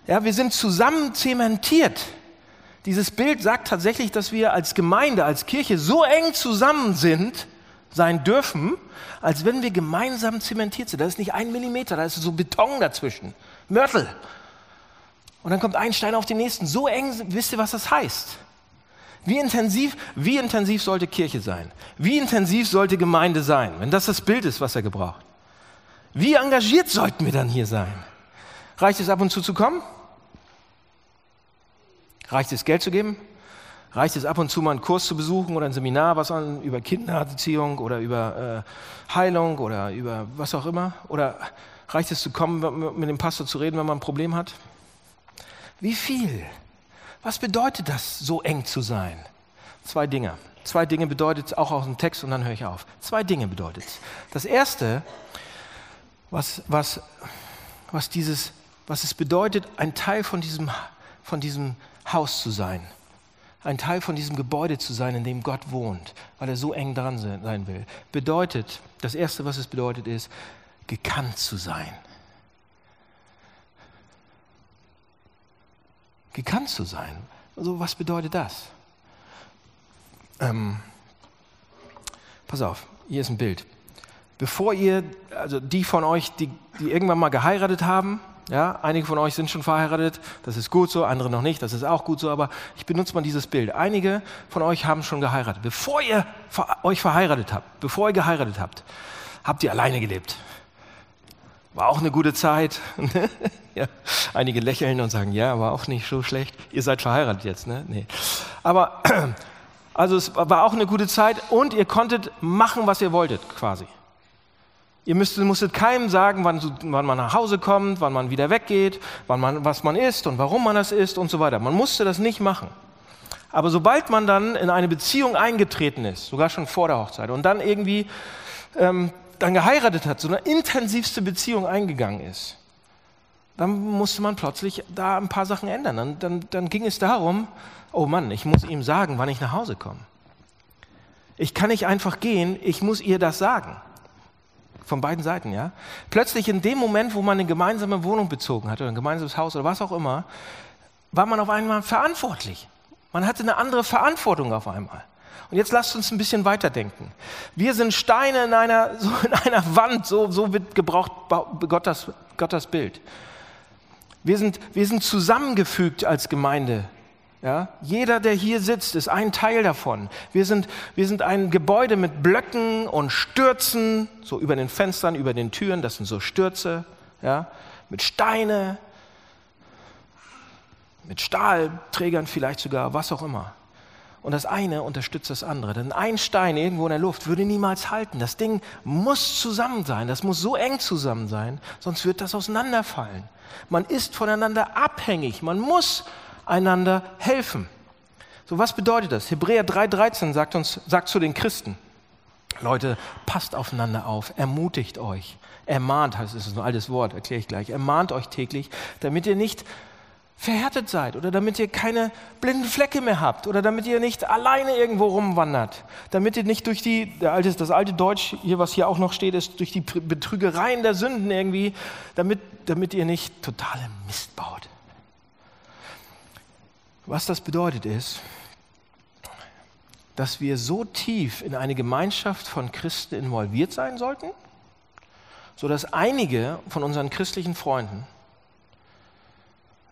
Ja, wir sind zusammen zementiert. Dieses Bild sagt tatsächlich, dass wir als Gemeinde, als Kirche so eng zusammen sind, sein dürfen, als wenn wir gemeinsam zementiert sind. Da ist nicht ein Millimeter, da ist so Beton dazwischen. Mörtel. Und dann kommt ein Stein auf den nächsten. So eng, wisst ihr, was das heißt? Wie intensiv, wie intensiv sollte Kirche sein? Wie intensiv sollte Gemeinde sein, wenn das das Bild ist, was er gebraucht? Wie engagiert sollten wir dann hier sein? Reicht es ab und zu zu kommen? Reicht es Geld zu geben? Reicht es ab und zu mal einen Kurs zu besuchen oder ein Seminar, was an, über Kindererziehung oder über äh, Heilung oder über was auch immer? Oder reicht es zu kommen, mit dem Pastor zu reden, wenn man ein Problem hat? Wie viel? Was bedeutet das, so eng zu sein? Zwei Dinge. Zwei Dinge bedeutet es auch aus dem Text und dann höre ich auf. Zwei Dinge bedeutet es. Das erste, was, was, was, dieses, was es bedeutet, ein Teil von diesem, von diesem Haus zu sein. Ein Teil von diesem Gebäude zu sein, in dem Gott wohnt, weil er so eng dran sein will. Bedeutet, das erste, was es bedeutet, ist, gekannt zu sein. gekannt zu sein. Also was bedeutet das? Ähm, pass auf, hier ist ein Bild. Bevor ihr, also die von euch, die, die irgendwann mal geheiratet haben, ja, einige von euch sind schon verheiratet, das ist gut so, andere noch nicht, das ist auch gut so, aber ich benutze mal dieses Bild. Einige von euch haben schon geheiratet. Bevor ihr euch verheiratet habt, bevor ihr geheiratet habt, habt ihr alleine gelebt. War auch eine gute Zeit. ja. Einige lächeln und sagen, ja, war auch nicht so schlecht. Ihr seid verheiratet jetzt, ne? Nee. Aber also es war auch eine gute Zeit und ihr konntet machen, was ihr wolltet, quasi. Ihr müsstet, musstet keinem sagen, wann, wann, man nach Hause kommt, wann man wieder weggeht, wann man, was man isst und warum man das isst und so weiter. Man musste das nicht machen. Aber sobald man dann in eine Beziehung eingetreten ist, sogar schon vor der Hochzeit, und dann irgendwie ähm, dann geheiratet hat, so eine intensivste Beziehung eingegangen ist, dann musste man plötzlich da ein paar Sachen ändern. Dann, dann, dann ging es darum, oh Mann, ich muss ihm sagen, wann ich nach Hause komme. Ich kann nicht einfach gehen, ich muss ihr das sagen. Von beiden Seiten, ja. Plötzlich in dem Moment, wo man eine gemeinsame Wohnung bezogen hat oder ein gemeinsames Haus oder was auch immer, war man auf einmal verantwortlich. Man hatte eine andere Verantwortung auf einmal. Und jetzt lasst uns ein bisschen weiterdenken. Wir sind Steine in einer, so in einer Wand, so, so wird gebraucht Gottes, Gottes Bild. Wir sind, wir sind zusammengefügt als Gemeinde. Ja? Jeder, der hier sitzt, ist ein Teil davon. Wir sind, wir sind ein Gebäude mit Blöcken und Stürzen, so über den Fenstern, über den Türen, das sind so Stürze, ja? mit Steine, mit Stahlträgern vielleicht sogar, was auch immer. Und das eine unterstützt das andere. Denn ein Stein irgendwo in der Luft würde niemals halten. Das Ding muss zusammen sein. Das muss so eng zusammen sein, sonst wird das auseinanderfallen. Man ist voneinander abhängig. Man muss einander helfen. So, was bedeutet das? Hebräer 3,13 sagt uns, sagt zu den Christen. Leute, passt aufeinander auf, ermutigt euch, ermahnt, heißt es ist ein altes Wort, erkläre ich gleich, ermahnt euch täglich, damit ihr nicht verhärtet seid oder damit ihr keine blinden Flecke mehr habt oder damit ihr nicht alleine irgendwo rumwandert, damit ihr nicht durch die, das alte Deutsch, hier, was hier auch noch steht, ist durch die Betrügereien der Sünden irgendwie, damit, damit ihr nicht totale Mist baut. Was das bedeutet ist, dass wir so tief in eine Gemeinschaft von Christen involviert sein sollten, sodass einige von unseren christlichen Freunden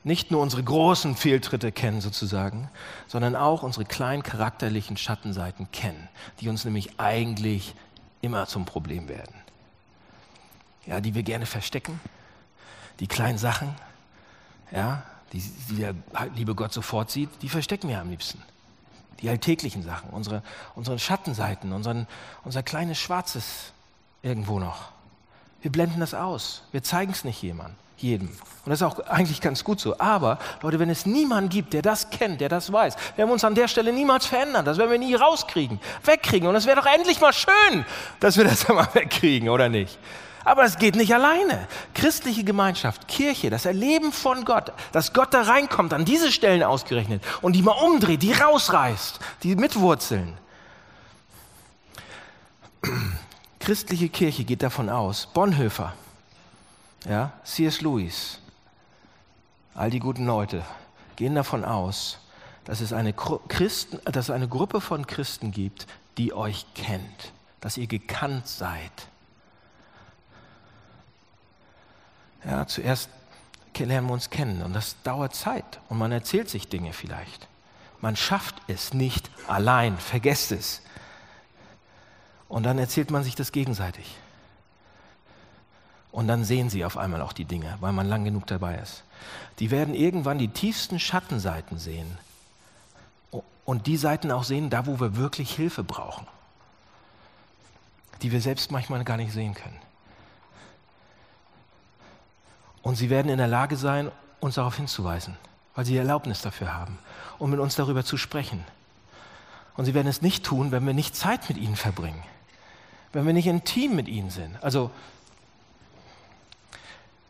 nicht nur unsere großen Fehltritte kennen sozusagen, sondern auch unsere kleinen charakterlichen Schattenseiten kennen, die uns nämlich eigentlich immer zum Problem werden. Ja, die wir gerne verstecken, die kleinen Sachen, ja, die, die der liebe Gott sofort sieht, die verstecken wir am liebsten. Die alltäglichen Sachen, unsere, unsere Schattenseiten, unseren, unser kleines Schwarzes irgendwo noch. Wir blenden das aus. Wir zeigen es nicht jemandem jedem. Und das ist auch eigentlich ganz gut so. Aber, Leute, wenn es niemanden gibt, der das kennt, der das weiß, werden wir uns an der Stelle niemals verändern. Das werden wir nie rauskriegen, wegkriegen. Und es wäre doch endlich mal schön, dass wir das mal wegkriegen, oder nicht? Aber es geht nicht alleine. Christliche Gemeinschaft, Kirche, das Erleben von Gott, dass Gott da reinkommt, an diese Stellen ausgerechnet und die mal umdreht, die rausreißt, die mitwurzeln. Christliche Kirche geht davon aus, Bonhoeffer, ja, C.S. Lewis, all die guten Leute gehen davon aus, dass es, eine Christen, dass es eine Gruppe von Christen gibt, die euch kennt, dass ihr gekannt seid. Ja, zuerst lernen wir uns kennen und das dauert Zeit und man erzählt sich Dinge vielleicht. Man schafft es nicht allein, vergesst es. Und dann erzählt man sich das gegenseitig. Und dann sehen sie auf einmal auch die Dinge, weil man lang genug dabei ist. Die werden irgendwann die tiefsten Schattenseiten sehen. Und die Seiten auch sehen, da wo wir wirklich Hilfe brauchen. Die wir selbst manchmal gar nicht sehen können. Und sie werden in der Lage sein, uns darauf hinzuweisen, weil sie die Erlaubnis dafür haben, um mit uns darüber zu sprechen. Und sie werden es nicht tun, wenn wir nicht Zeit mit ihnen verbringen, wenn wir nicht intim mit ihnen sind. Also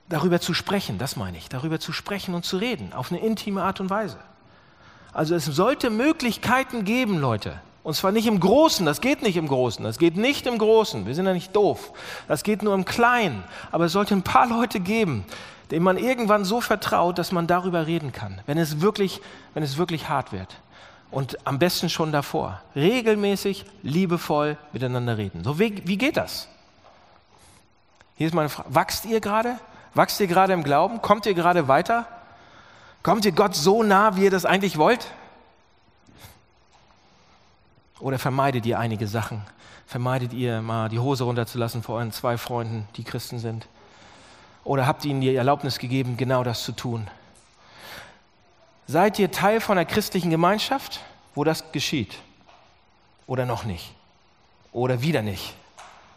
darüber zu sprechen, das meine ich, darüber zu sprechen und zu reden, auf eine intime Art und Weise. Also es sollte Möglichkeiten geben, Leute. Und zwar nicht im Großen, das geht nicht im Großen, das geht nicht im Großen, wir sind ja nicht doof, das geht nur im Kleinen. Aber es sollte ein paar Leute geben, denen man irgendwann so vertraut, dass man darüber reden kann, wenn es wirklich, wenn es wirklich hart wird. Und am besten schon davor. Regelmäßig, liebevoll miteinander reden. So, wie, wie geht das? Hier ist meine Frage. Wachst ihr gerade? Wachst ihr gerade im Glauben? Kommt ihr gerade weiter? Kommt ihr Gott so nah, wie ihr das eigentlich wollt? Oder vermeidet ihr einige Sachen? Vermeidet ihr mal die Hose runterzulassen vor euren zwei Freunden, die Christen sind? Oder habt ihr ihnen die Erlaubnis gegeben, genau das zu tun? Seid ihr Teil von einer christlichen Gemeinschaft, wo das geschieht? Oder noch nicht? Oder wieder nicht?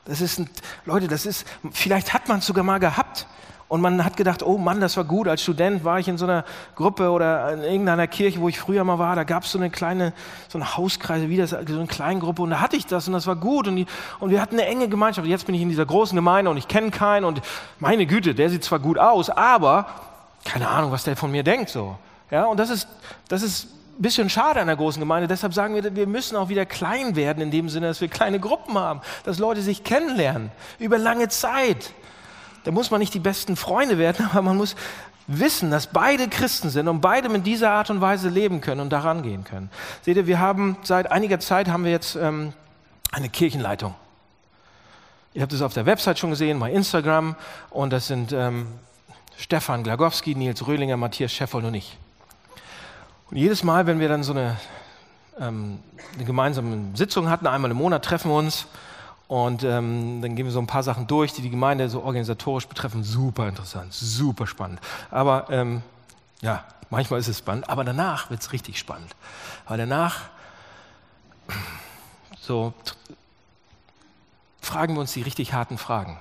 Das ist, ein, Leute, das ist, vielleicht hat man es sogar mal gehabt. Und man hat gedacht, oh Mann, das war gut. Als Student war ich in so einer Gruppe oder in irgendeiner Kirche, wo ich früher mal war. Da gab es so eine kleine, so eine Hauskreise, wie das, so eine Kleingruppe. Und da hatte ich das und das war gut. Und, die, und wir hatten eine enge Gemeinschaft. Jetzt bin ich in dieser großen Gemeinde und ich kenne keinen. Und meine Güte, der sieht zwar gut aus, aber keine Ahnung, was der von mir denkt. So. Ja, und das ist, das ist bisschen schade an der großen Gemeinde. Deshalb sagen wir, wir müssen auch wieder klein werden, in dem Sinne, dass wir kleine Gruppen haben, dass Leute sich kennenlernen über lange Zeit. Da muss man nicht die besten Freunde werden, aber man muss wissen, dass beide Christen sind und beide mit dieser Art und Weise leben können und daran gehen können. Seht ihr, wir haben seit einiger Zeit haben wir jetzt ähm, eine Kirchenleitung. Ihr habt es auf der Website schon gesehen, bei Instagram und das sind ähm, Stefan Glagowski, Nils Röhlinger, Matthias Scheffold und ich. Und jedes Mal, wenn wir dann so eine, ähm, eine gemeinsame Sitzung hatten, einmal im Monat treffen wir uns und ähm, dann gehen wir so ein paar Sachen durch, die die Gemeinde so organisatorisch betreffen. Super interessant, super spannend. Aber ähm, ja, manchmal ist es spannend, aber danach wird es richtig spannend. Weil danach so fragen wir uns die richtig harten Fragen.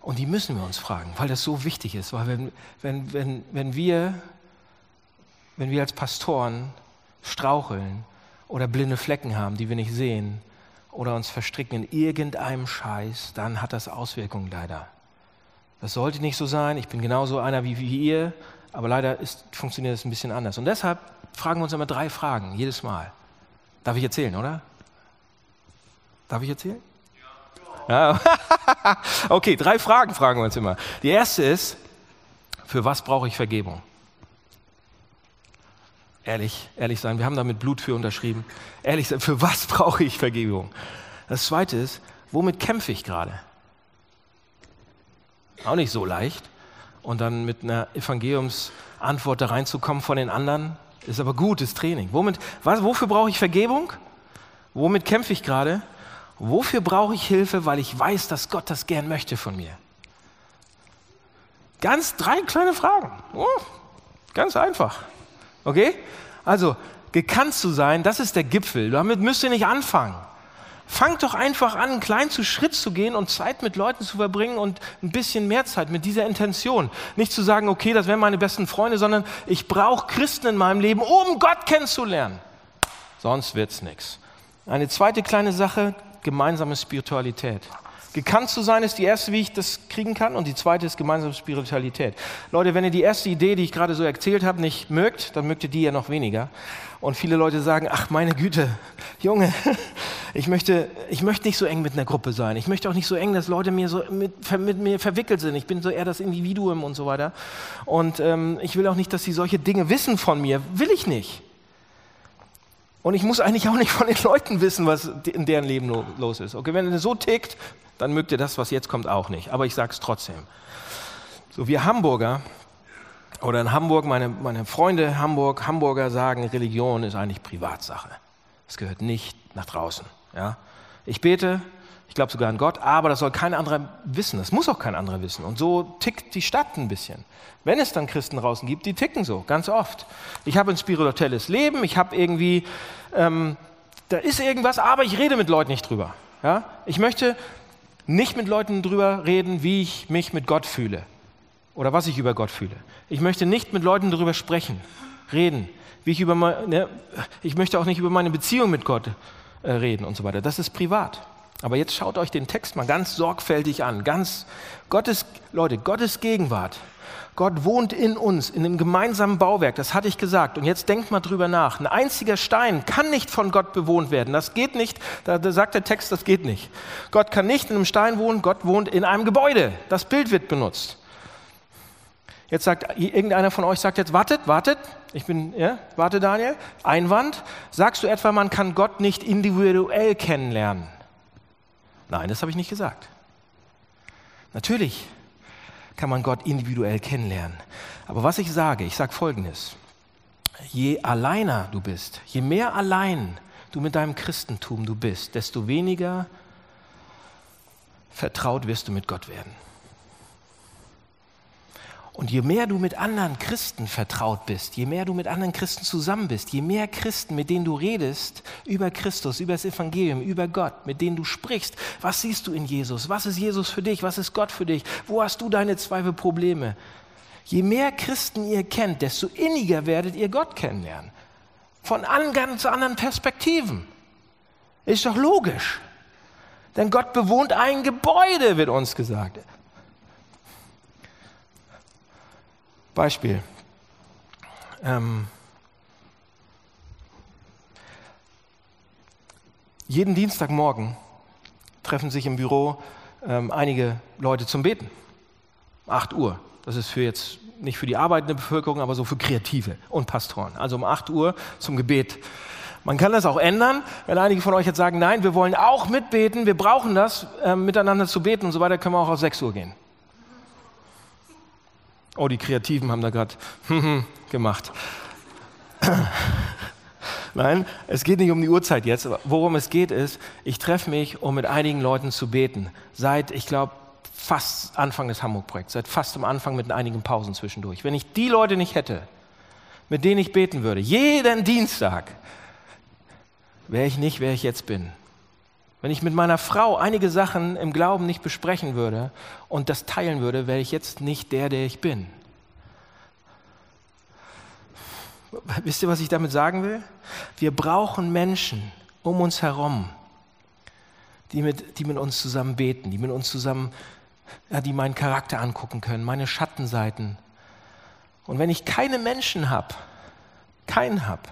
Und die müssen wir uns fragen, weil das so wichtig ist. Weil wenn, wenn, wenn, wenn, wir, wenn wir als Pastoren straucheln oder blinde Flecken haben, die wir nicht sehen, oder uns verstricken in irgendeinem Scheiß, dann hat das Auswirkungen leider. Das sollte nicht so sein. Ich bin genauso einer wie, wie ihr, aber leider ist, funktioniert es ein bisschen anders. Und deshalb fragen wir uns immer drei Fragen, jedes Mal. Darf ich erzählen, oder? Darf ich erzählen? Ja. okay, drei Fragen fragen wir uns immer. Die erste ist, für was brauche ich Vergebung? Ehrlich, ehrlich sein, wir haben da mit Blut für unterschrieben. Ehrlich sein, für was brauche ich Vergebung? Das zweite ist, womit kämpfe ich gerade? Auch nicht so leicht. Und dann mit einer Evangeliumsantwort da reinzukommen von den anderen, ist aber gutes Training. Womit, was, wofür brauche ich Vergebung? Womit kämpfe ich gerade? Wofür brauche ich Hilfe? Weil ich weiß, dass Gott das gern möchte von mir. Ganz drei kleine Fragen. Oh, ganz einfach. Okay? Also, gekannt zu sein, das ist der Gipfel. Damit müsst ihr nicht anfangen. Fangt doch einfach an, einen kleinen Schritt zu gehen und Zeit mit Leuten zu verbringen und ein bisschen mehr Zeit mit dieser Intention. Nicht zu sagen, okay, das wären meine besten Freunde, sondern ich brauche Christen in meinem Leben, um Gott kennenzulernen. Sonst wird es nichts. Eine zweite kleine Sache, gemeinsame Spiritualität. Gekannt zu sein ist die erste, wie ich das kriegen kann, und die zweite ist gemeinsame Spiritualität. Leute, wenn ihr die erste Idee, die ich gerade so erzählt habe, nicht mögt, dann mögt ihr die ja noch weniger. Und viele Leute sagen, ach meine Güte, Junge, ich möchte, ich möchte nicht so eng mit einer Gruppe sein. Ich möchte auch nicht so eng, dass Leute mir so mit, mit mir verwickelt sind. Ich bin so eher das Individuum und so weiter. Und ähm, ich will auch nicht, dass sie solche Dinge wissen von mir. Will ich nicht. Und ich muss eigentlich auch nicht von den Leuten wissen, was in deren Leben los ist. Okay, wenn ihr so tickt, dann mögt ihr das, was jetzt kommt, auch nicht. Aber ich sage es trotzdem. So, wir Hamburger oder in Hamburg, meine, meine Freunde Hamburg, Hamburger sagen, Religion ist eigentlich Privatsache. Es gehört nicht nach draußen. Ja? Ich bete, ich glaube sogar an Gott, aber das soll kein anderer wissen. Das muss auch kein anderer wissen. Und so tickt die Stadt ein bisschen. Wenn es dann Christen draußen gibt, die ticken so, ganz oft. Ich habe ein spirituelles Leben, ich habe irgendwie, ähm, da ist irgendwas, aber ich rede mit Leuten nicht drüber. Ja? Ich möchte nicht mit Leuten drüber reden, wie ich mich mit Gott fühle oder was ich über Gott fühle. Ich möchte nicht mit Leuten darüber sprechen, reden, wie ich über meine, ne, ich möchte auch nicht über meine Beziehung mit Gott äh, reden und so weiter. Das ist privat. Aber jetzt schaut euch den Text mal ganz sorgfältig an. Ganz Gottes, Leute, Gottes Gegenwart Gott wohnt in uns, in dem gemeinsamen Bauwerk, das hatte ich gesagt. Und jetzt denkt mal drüber nach. Ein einziger Stein kann nicht von Gott bewohnt werden. Das geht nicht. Da, da sagt der Text, das geht nicht. Gott kann nicht in einem Stein wohnen, Gott wohnt in einem Gebäude. Das Bild wird benutzt. Jetzt sagt irgendeiner von euch, sagt jetzt, wartet, wartet. Ich bin, ja, warte Daniel. Einwand. Sagst du etwa, man kann Gott nicht individuell kennenlernen? Nein, das habe ich nicht gesagt. Natürlich kann man Gott individuell kennenlernen. Aber was ich sage, ich sage Folgendes. Je alleiner du bist, je mehr allein du mit deinem Christentum du bist, desto weniger vertraut wirst du mit Gott werden. Und je mehr du mit anderen Christen vertraut bist, je mehr du mit anderen Christen zusammen bist, je mehr Christen, mit denen du redest über Christus, über das Evangelium, über Gott, mit denen du sprichst, was siehst du in Jesus? Was ist Jesus für dich? Was ist Gott für dich? Wo hast du deine Zweifel, Probleme? Je mehr Christen ihr kennt, desto inniger werdet ihr Gott kennenlernen. Von ganz anderen Perspektiven. Ist doch logisch. Denn Gott bewohnt ein Gebäude, wird uns gesagt. Beispiel. Ähm, jeden Dienstagmorgen treffen sich im Büro ähm, einige Leute zum Beten. 8 Uhr. Das ist für jetzt nicht für die arbeitende Bevölkerung, aber so für Kreative und Pastoren. Also um 8 Uhr zum Gebet. Man kann das auch ändern, wenn einige von euch jetzt sagen, nein, wir wollen auch mitbeten, wir brauchen das, äh, miteinander zu beten und so weiter, können wir auch auf 6 Uhr gehen. Oh, die Kreativen haben da gerade gemacht. Nein, es geht nicht um die Uhrzeit jetzt. Worum es geht ist, ich treffe mich, um mit einigen Leuten zu beten. Seit, ich glaube, fast Anfang des Hamburg-Projekts, seit fast am Anfang mit einigen Pausen zwischendurch. Wenn ich die Leute nicht hätte, mit denen ich beten würde, jeden Dienstag, wäre ich nicht, wer ich jetzt bin. Wenn ich mit meiner Frau einige Sachen im Glauben nicht besprechen würde und das teilen würde, wäre ich jetzt nicht der, der ich bin. Wisst ihr, was ich damit sagen will? Wir brauchen Menschen um uns herum, die mit, die mit uns zusammen beten, die mit uns zusammen, ja, die meinen Charakter angucken können, meine Schattenseiten. Und wenn ich keine Menschen habe, keinen habe,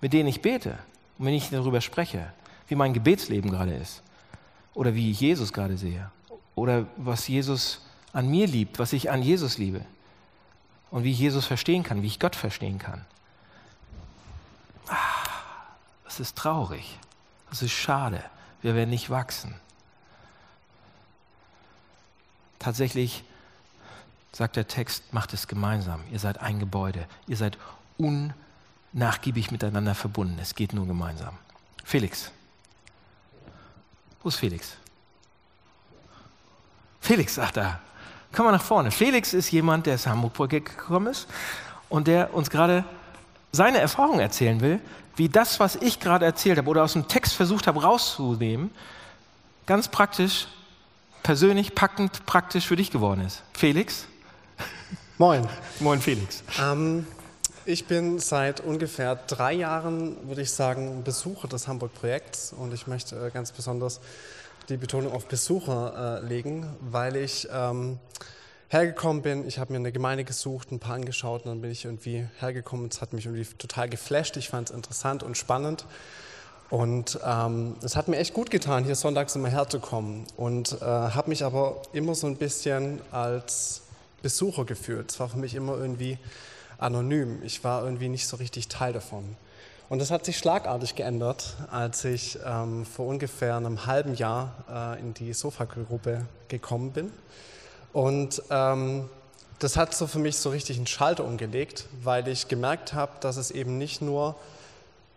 mit denen ich bete und wenn ich darüber spreche, wie mein Gebetsleben gerade ist oder wie ich Jesus gerade sehe oder was Jesus an mir liebt, was ich an Jesus liebe und wie ich Jesus verstehen kann, wie ich Gott verstehen kann. Ah, das ist traurig, das ist schade, wir werden nicht wachsen. Tatsächlich sagt der Text, macht es gemeinsam. Ihr seid ein Gebäude. Ihr seid unnachgiebig miteinander verbunden. Es geht nur gemeinsam. Felix. Wo ist Felix? Felix, ach da. Komm mal nach vorne. Felix ist jemand, der aus Hamburg-Projekt gekommen ist und der uns gerade seine Erfahrung erzählen will, wie das, was ich gerade erzählt habe oder aus dem Text versucht habe rauszunehmen, ganz praktisch, persönlich, packend, praktisch für dich geworden ist. Felix? Moin. Moin, Felix. Ähm, ich bin seit ungefähr drei Jahren, würde ich sagen, Besucher des Hamburg-Projekts und ich möchte äh, ganz besonders die Betonung auf Besucher äh, legen, weil ich ähm, hergekommen bin. Ich habe mir eine Gemeinde gesucht, ein paar angeschaut und dann bin ich irgendwie hergekommen. Es hat mich irgendwie total geflasht. Ich fand es interessant und spannend. Und ähm, es hat mir echt gut getan, hier sonntags immer herzukommen. Und äh, habe mich aber immer so ein bisschen als Besucher gefühlt. Es war für mich immer irgendwie anonym. Ich war irgendwie nicht so richtig Teil davon. Und das hat sich schlagartig geändert, als ich ähm, vor ungefähr einem halben Jahr äh, in die Sofa-Gruppe gekommen bin. Und ähm, das hat so für mich so richtig einen Schalter umgelegt, weil ich gemerkt habe, dass es eben nicht nur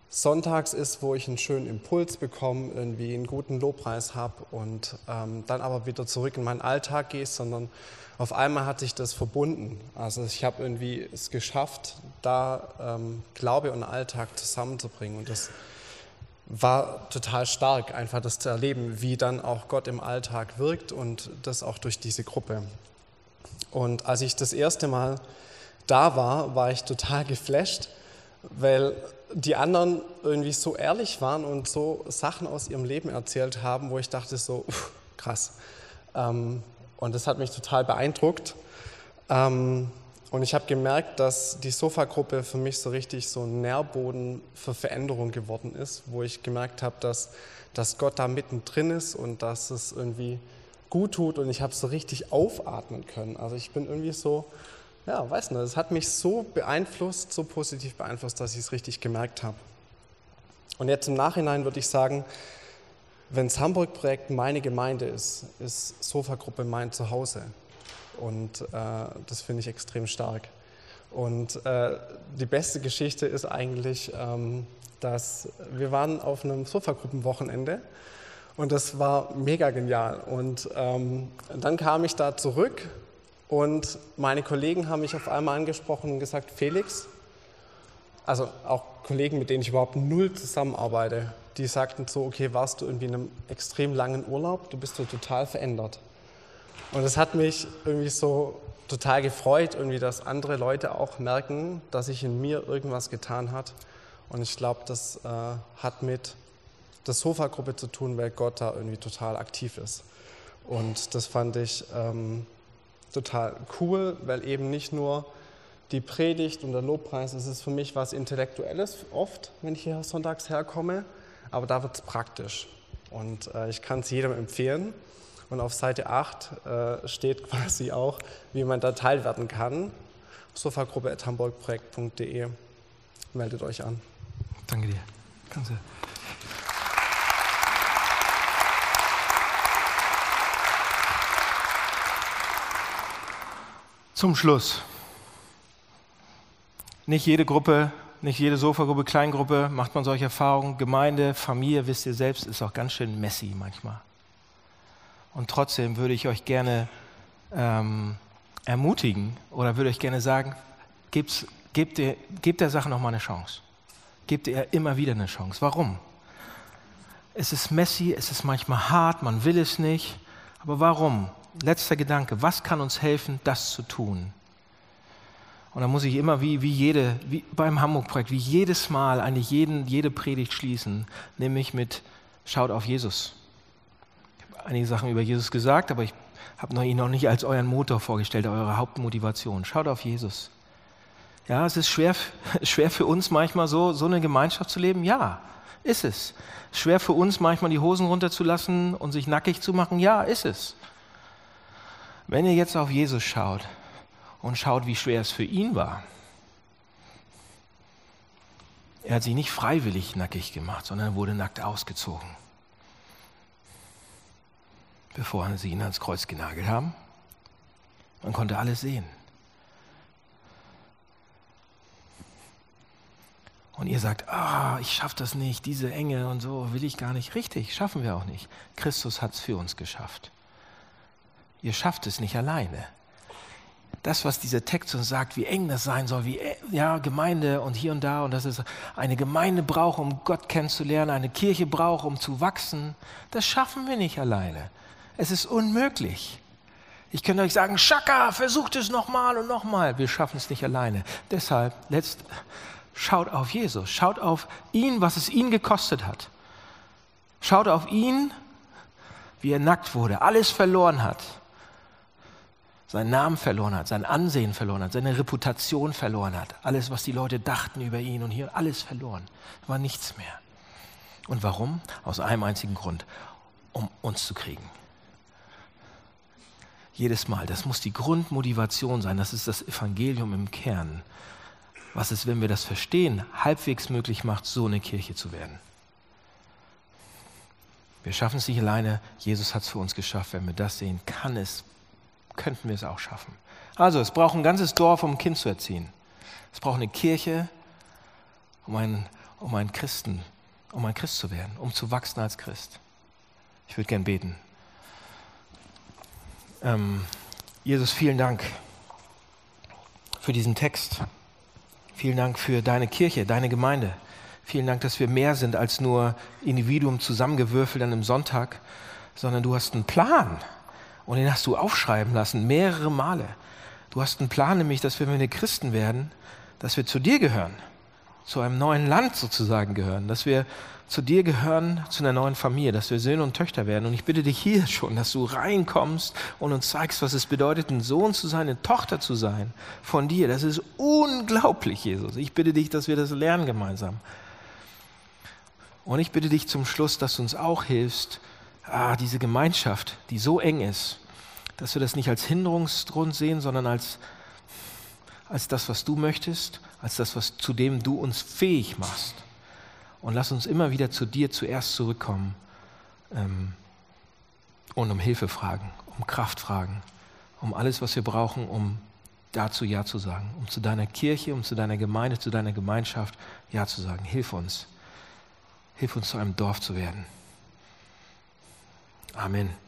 sonntags ist, wo ich einen schönen Impuls bekomme, irgendwie einen guten Lobpreis habe und ähm, dann aber wieder zurück in meinen Alltag gehe, sondern auf einmal hat sich das verbunden. Also ich habe irgendwie es geschafft, da ähm, Glaube und Alltag zusammenzubringen. Und das war total stark, einfach das zu erleben, wie dann auch Gott im Alltag wirkt und das auch durch diese Gruppe. Und als ich das erste Mal da war, war ich total geflasht, weil die anderen irgendwie so ehrlich waren und so Sachen aus ihrem Leben erzählt haben, wo ich dachte so, krass. Ähm, und das hat mich total beeindruckt. Ähm, und ich habe gemerkt, dass die Sofa-Gruppe für mich so richtig so ein Nährboden für Veränderung geworden ist, wo ich gemerkt habe, dass, dass Gott da mittendrin ist und dass es irgendwie gut tut und ich habe so richtig aufatmen können. Also ich bin irgendwie so, ja, weiß nicht, es hat mich so beeinflusst, so positiv beeinflusst, dass ich es richtig gemerkt habe. Und jetzt im Nachhinein würde ich sagen, wenn das Hamburg-Projekt meine Gemeinde ist, ist Sofa-Gruppe mein Zuhause. Und äh, das finde ich extrem stark. Und äh, die beste Geschichte ist eigentlich, ähm, dass wir waren auf einem Sofagruppenwochenende und das war mega genial. Und ähm, dann kam ich da zurück und meine Kollegen haben mich auf einmal angesprochen und gesagt, Felix, also auch Kollegen, mit denen ich überhaupt null zusammenarbeite, die sagten so, okay, warst du irgendwie in einem extrem langen Urlaub, du bist so total verändert. Und es hat mich irgendwie so total gefreut, irgendwie, dass andere Leute auch merken, dass sich in mir irgendwas getan hat. Und ich glaube, das äh, hat mit der Sofa-Gruppe zu tun, weil Gott da irgendwie total aktiv ist. Und das fand ich ähm, total cool, weil eben nicht nur die Predigt und der Lobpreis, es ist für mich was Intellektuelles oft, wenn ich hier sonntags herkomme, aber da wird es praktisch. Und äh, ich kann es jedem empfehlen. Und auf Seite 8 äh, steht quasi auch, wie man da teil werden kann. sofagruppe.hamburgprojekt.de. Meldet euch an. Danke dir. Kannst du. Zum Schluss. Nicht jede Gruppe nicht jede Sofagruppe, Kleingruppe macht man solche Erfahrungen. Gemeinde, Familie, wisst ihr selbst, ist auch ganz schön messy manchmal. Und trotzdem würde ich euch gerne ähm, ermutigen oder würde euch gerne sagen, gebt, gebt, ihr, gebt der Sache nochmal eine Chance. Gebt ihr immer wieder eine Chance. Warum? Es ist messy, es ist manchmal hart, man will es nicht. Aber warum? Letzter Gedanke, was kann uns helfen, das zu tun? Und da muss ich immer wie, wie jede, wie beim Hamburg-Projekt, wie jedes Mal eigentlich jeden, jede Predigt schließen, nämlich mit Schaut auf Jesus. einige Sachen über Jesus gesagt, aber ich habe ihn noch nicht als euren Motor vorgestellt, eure Hauptmotivation. Schaut auf Jesus. Ja, es ist schwer, schwer für uns manchmal so, so eine Gemeinschaft zu leben. Ja, ist es. Schwer für uns manchmal die Hosen runterzulassen und sich nackig zu machen. Ja, ist es. Wenn ihr jetzt auf Jesus schaut und schaut, wie schwer es für ihn war, er hat sich nicht freiwillig nackig gemacht, sondern wurde nackt ausgezogen, bevor sie ihn ans Kreuz genagelt haben. Man konnte alles sehen. Und ihr sagt, ah, ich schaffe das nicht, diese Enge und so will ich gar nicht. Richtig, schaffen wir auch nicht. Christus hat es für uns geschafft. Ihr schafft es nicht alleine das, was dieser Text uns sagt, wie eng das sein soll, wie ja, Gemeinde und hier und da und dass es eine Gemeinde braucht, um Gott kennenzulernen, eine Kirche braucht, um zu wachsen, das schaffen wir nicht alleine. Es ist unmöglich. Ich könnte euch sagen, Schaka, versucht es nochmal und nochmal. Wir schaffen es nicht alleine. Deshalb, letzt, schaut auf Jesus, schaut auf ihn, was es ihn gekostet hat. Schaut auf ihn, wie er nackt wurde, alles verloren hat seinen Namen verloren hat, sein Ansehen verloren hat, seine Reputation verloren hat, alles, was die Leute dachten über ihn und hier, alles verloren, war nichts mehr. Und warum? Aus einem einzigen Grund, um uns zu kriegen. Jedes Mal, das muss die Grundmotivation sein, das ist das Evangelium im Kern, was es, wenn wir das verstehen, halbwegs möglich macht, so eine Kirche zu werden. Wir schaffen es nicht alleine, Jesus hat es für uns geschafft. Wenn wir das sehen, kann es könnten wir es auch schaffen. Also, es braucht ein ganzes Dorf, um ein Kind zu erziehen. Es braucht eine Kirche, um ein, um ein Christen, um ein Christ zu werden, um zu wachsen als Christ. Ich würde gern beten. Ähm, Jesus, vielen Dank für diesen Text. Vielen Dank für deine Kirche, deine Gemeinde. Vielen Dank, dass wir mehr sind als nur Individuum zusammengewürfelt an einem Sonntag, sondern du hast einen Plan. Und den hast du aufschreiben lassen, mehrere Male. Du hast einen Plan, nämlich, dass wir, wenn wir Christen werden, dass wir zu dir gehören, zu einem neuen Land sozusagen gehören, dass wir zu dir gehören, zu einer neuen Familie, dass wir Söhne und Töchter werden. Und ich bitte dich hier schon, dass du reinkommst und uns zeigst, was es bedeutet, ein Sohn zu sein, eine Tochter zu sein von dir. Das ist unglaublich, Jesus. Ich bitte dich, dass wir das lernen gemeinsam. Und ich bitte dich zum Schluss, dass du uns auch hilfst, ah, diese Gemeinschaft, die so eng ist, dass wir das nicht als Hinderungsgrund sehen, sondern als, als das, was du möchtest, als das, was, zu dem du uns fähig machst. Und lass uns immer wieder zu dir zuerst zurückkommen ähm, und um Hilfe fragen, um Kraft fragen, um alles, was wir brauchen, um dazu Ja zu sagen, um zu deiner Kirche, um zu deiner Gemeinde, zu deiner Gemeinschaft Ja zu sagen. Hilf uns. Hilf uns zu einem Dorf zu werden. Amen.